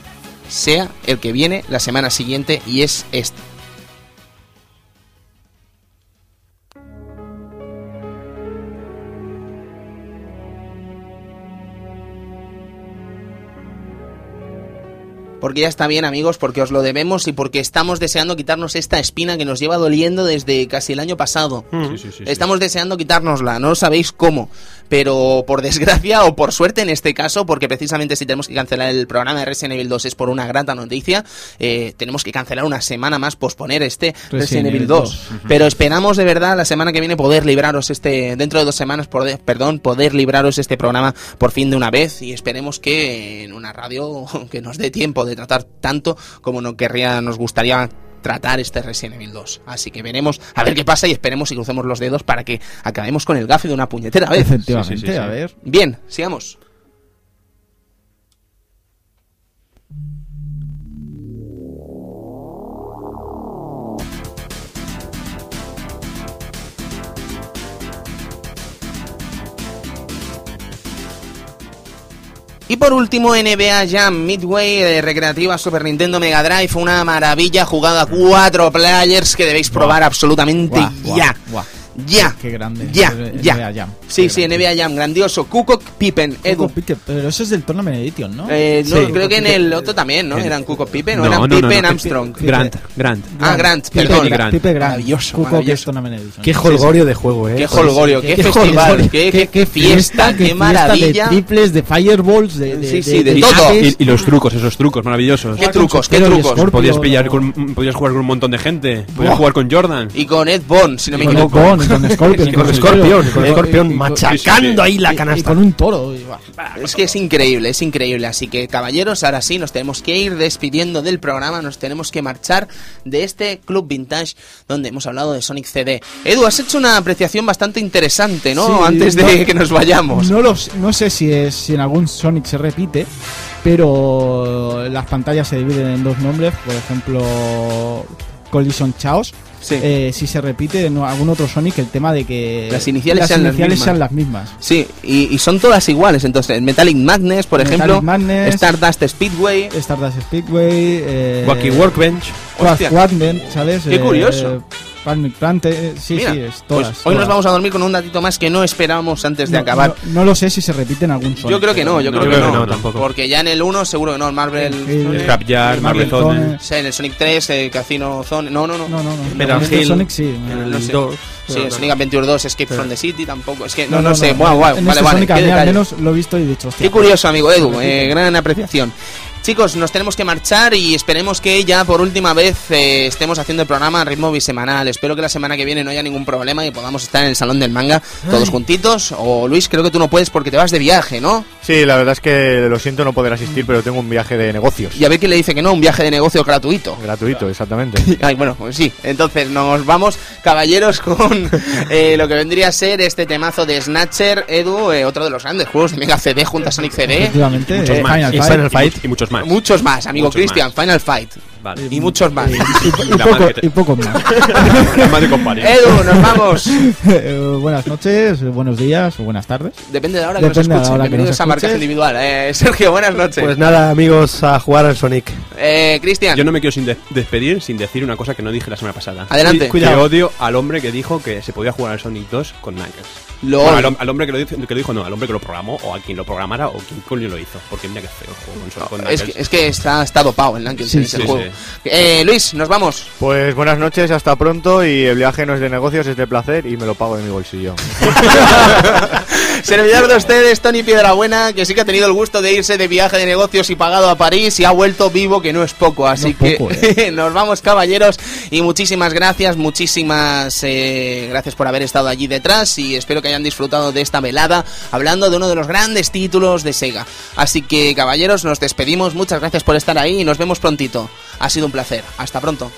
sea el que viene la semana siguiente y es este. Porque ya está bien, amigos, porque os lo debemos y porque estamos deseando quitarnos esta espina que nos lleva doliendo desde casi el año pasado. Sí, sí, sí, sí. Estamos deseando quitárnosla, no sabéis cómo, pero por desgracia o por suerte en este caso, porque precisamente si tenemos que cancelar el programa de Resident Evil 2 es por una grata noticia, eh, tenemos que cancelar una semana más, posponer este Resident, Evil 2. Pero esperamos de verdad la semana que viene poder libraros este, dentro de dos semanas, poder, perdón, poder libraros este programa por fin de una vez y esperemos que en una radio que nos dé tiempo de tratar tanto como no querría, nos gustaría tratar este Resident Evil 2. Así que veremos a ver qué pasa y esperemos y crucemos los dedos para que acabemos con el gafe de una puñetera vez. Efectivamente, Sí, sí, sí, sí. a ver. Bien, sigamos. Y por último, NBA Jam Midway de Recreativa Super Nintendo Mega Drive, una maravilla jugada a cuatro players que debéis probar absolutamente ya. Ya. Qué grande. Ya, NBA ya. Jam. Sí, Qué sí, grande. NBA Jam, grandioso. Kukok Pippen, Edu. Pique, Pero eso es del Tournament Edition, ¿no? Eh, no, Sí. creo que en el otro también, ¿no? Eran Kukok Pippen, no, eran no, Pippen no, Armstrong. Grant, Grant. Ah, Grant, perdón. Grant. Pipe Grant. Maravilloso, maravilloso. es Tournament Edition. Qué holgorio de juego, eh. Qué holgorio, qué, qué festival, qué, qué fiesta, qué, maravilla. de triples, de fireballs, de, de, Sí, sí, de todo. y- y los trucos, esos trucos maravillosos. Qué trucos, qué trucos. Podías pillar con, podías jugar con un montón de gente. Podías jugar con Jordan. Y con Ed Bond, si no me con equivoco. Con Scorpion, con el Scorpion, con Scorpion machacando ahí la canasta. Y con un toro. Es que es increíble, es increíble. Así que, caballeros, ahora sí nos tenemos que ir despidiendo del programa. Nos tenemos que marchar de este Club Vintage donde hemos hablado de Sonic CD. Edu, has hecho una apreciación bastante interesante, ¿no? Sí, Antes de no- que nos vayamos. No, los, no sé si, es, si en algún Sonic se repite, pero las pantallas se dividen en dos nombres. Por ejemplo, Collision Chaos. Sí. Eh, si se repite en algún otro Sonic el tema de que Las iniciales sean las iniciales mismas. sean las mismas. Sí, y, y son todas iguales. Entonces, Metallic Madness, por Metallic ejemplo, Madness. Stardust Speedway. Stardust Speedway, eh, Wacky Workbench. Hostia. ¿sabes? Qué curioso. Palmic Plante, eh, sí, Mira, sí, es pues todas. hoy nos todas. vamos a dormir con un datito más que no esperábamos antes de No- acabar. No, no lo sé si se repite en algún Sonic. yo creo que no, yo No, creo yo creo no. que no, tampoco. Porque ya en el 1 seguro que no, el Marvel. El- Scrapyard, el Marble Marble Zone. Zone. Sea, en el Sonic 3, el Casino Zone. No, no, no. No, no, no. En Hill. Sonic sí. No El sé. 2. Sí, el Sonic Adventure 2, Escape from the City tampoco. Es que no, No, no, sé. no. Guau, guau, En vale, este vale. Sonic a qué mí al menos lo he visto y he dicho, hostia. Qué curioso, amigo Edu, eh, gran apreciación. Chicos, nos tenemos que marchar y esperemos que ya por última vez eh, estemos haciendo el programa a ritmo bisemanal. Espero que la semana que viene no haya ningún problema y podamos estar en el salón del manga todos juntitos. O Luis, creo que tú no puedes porque te vas de viaje, ¿no? Sí, la verdad es que lo siento no poder asistir, pero tengo un viaje de negocios. Y a ver quién le dice que no, un viaje de negocio gratuito. Gratuito, exactamente. Ay, bueno, pues sí. Entonces nos vamos, caballeros, con eh, lo que vendría a ser este temazo de Snatcher, Edu, eh, otro de los grandes juegos de Mega CD junto a Sonic CD. Efectivamente, Muchos eh, más. Final Y Fight. Final Fight. Y muchos más. Muchos más, amigo Cristian. Final Fight. Vale. Y muchos más. Y, poco, que y pocos más. Más de compañía. Edu, nos vamos. Eh, buenas noches, buenos días o buenas tardes. Depende de la hora que Depende nos escuchen. que Bienvenidos nos a escuches. Individual. Eh, Sergio, buenas noches. Pues nada, amigos, a jugar al Sonic. Eh, Cristian, Yo no me quiero sin de- despedir sin decir una cosa que no dije la semana pasada. Adelante. Que Cuidado. odio al hombre que dijo que se podía jugar al Sonic 2 con Knuckles. lo Bueno, al, al hombre que lo, dice- que lo dijo, no, al hombre que lo programó, o a quien lo programara, o quien coño lo hizo. Porque mira que feo el juego con, Son- con es, que, es que está, está dopado el Knuckles Sí, en ese sí, juego. Eh, Luis, nos vamos. Pues buenas noches, hasta pronto y el viaje no es de negocios, es de placer y me lo pago de mi bolsillo. Servidor de ustedes, Tony Piedrabuena, que sí que ha tenido el gusto de irse de viaje de negocios y pagado a París y ha vuelto vivo, que no es poco. Así No es poco, que nos vamos, caballeros, y muchísimas gracias, muchísimas eh, gracias por haber estado allí detrás y espero que hayan disfrutado de esta velada hablando de uno de los grandes títulos de Sega. Así que, caballeros, nos despedimos, muchas gracias por estar ahí y nos vemos prontito. Ha sido un placer. Hasta pronto.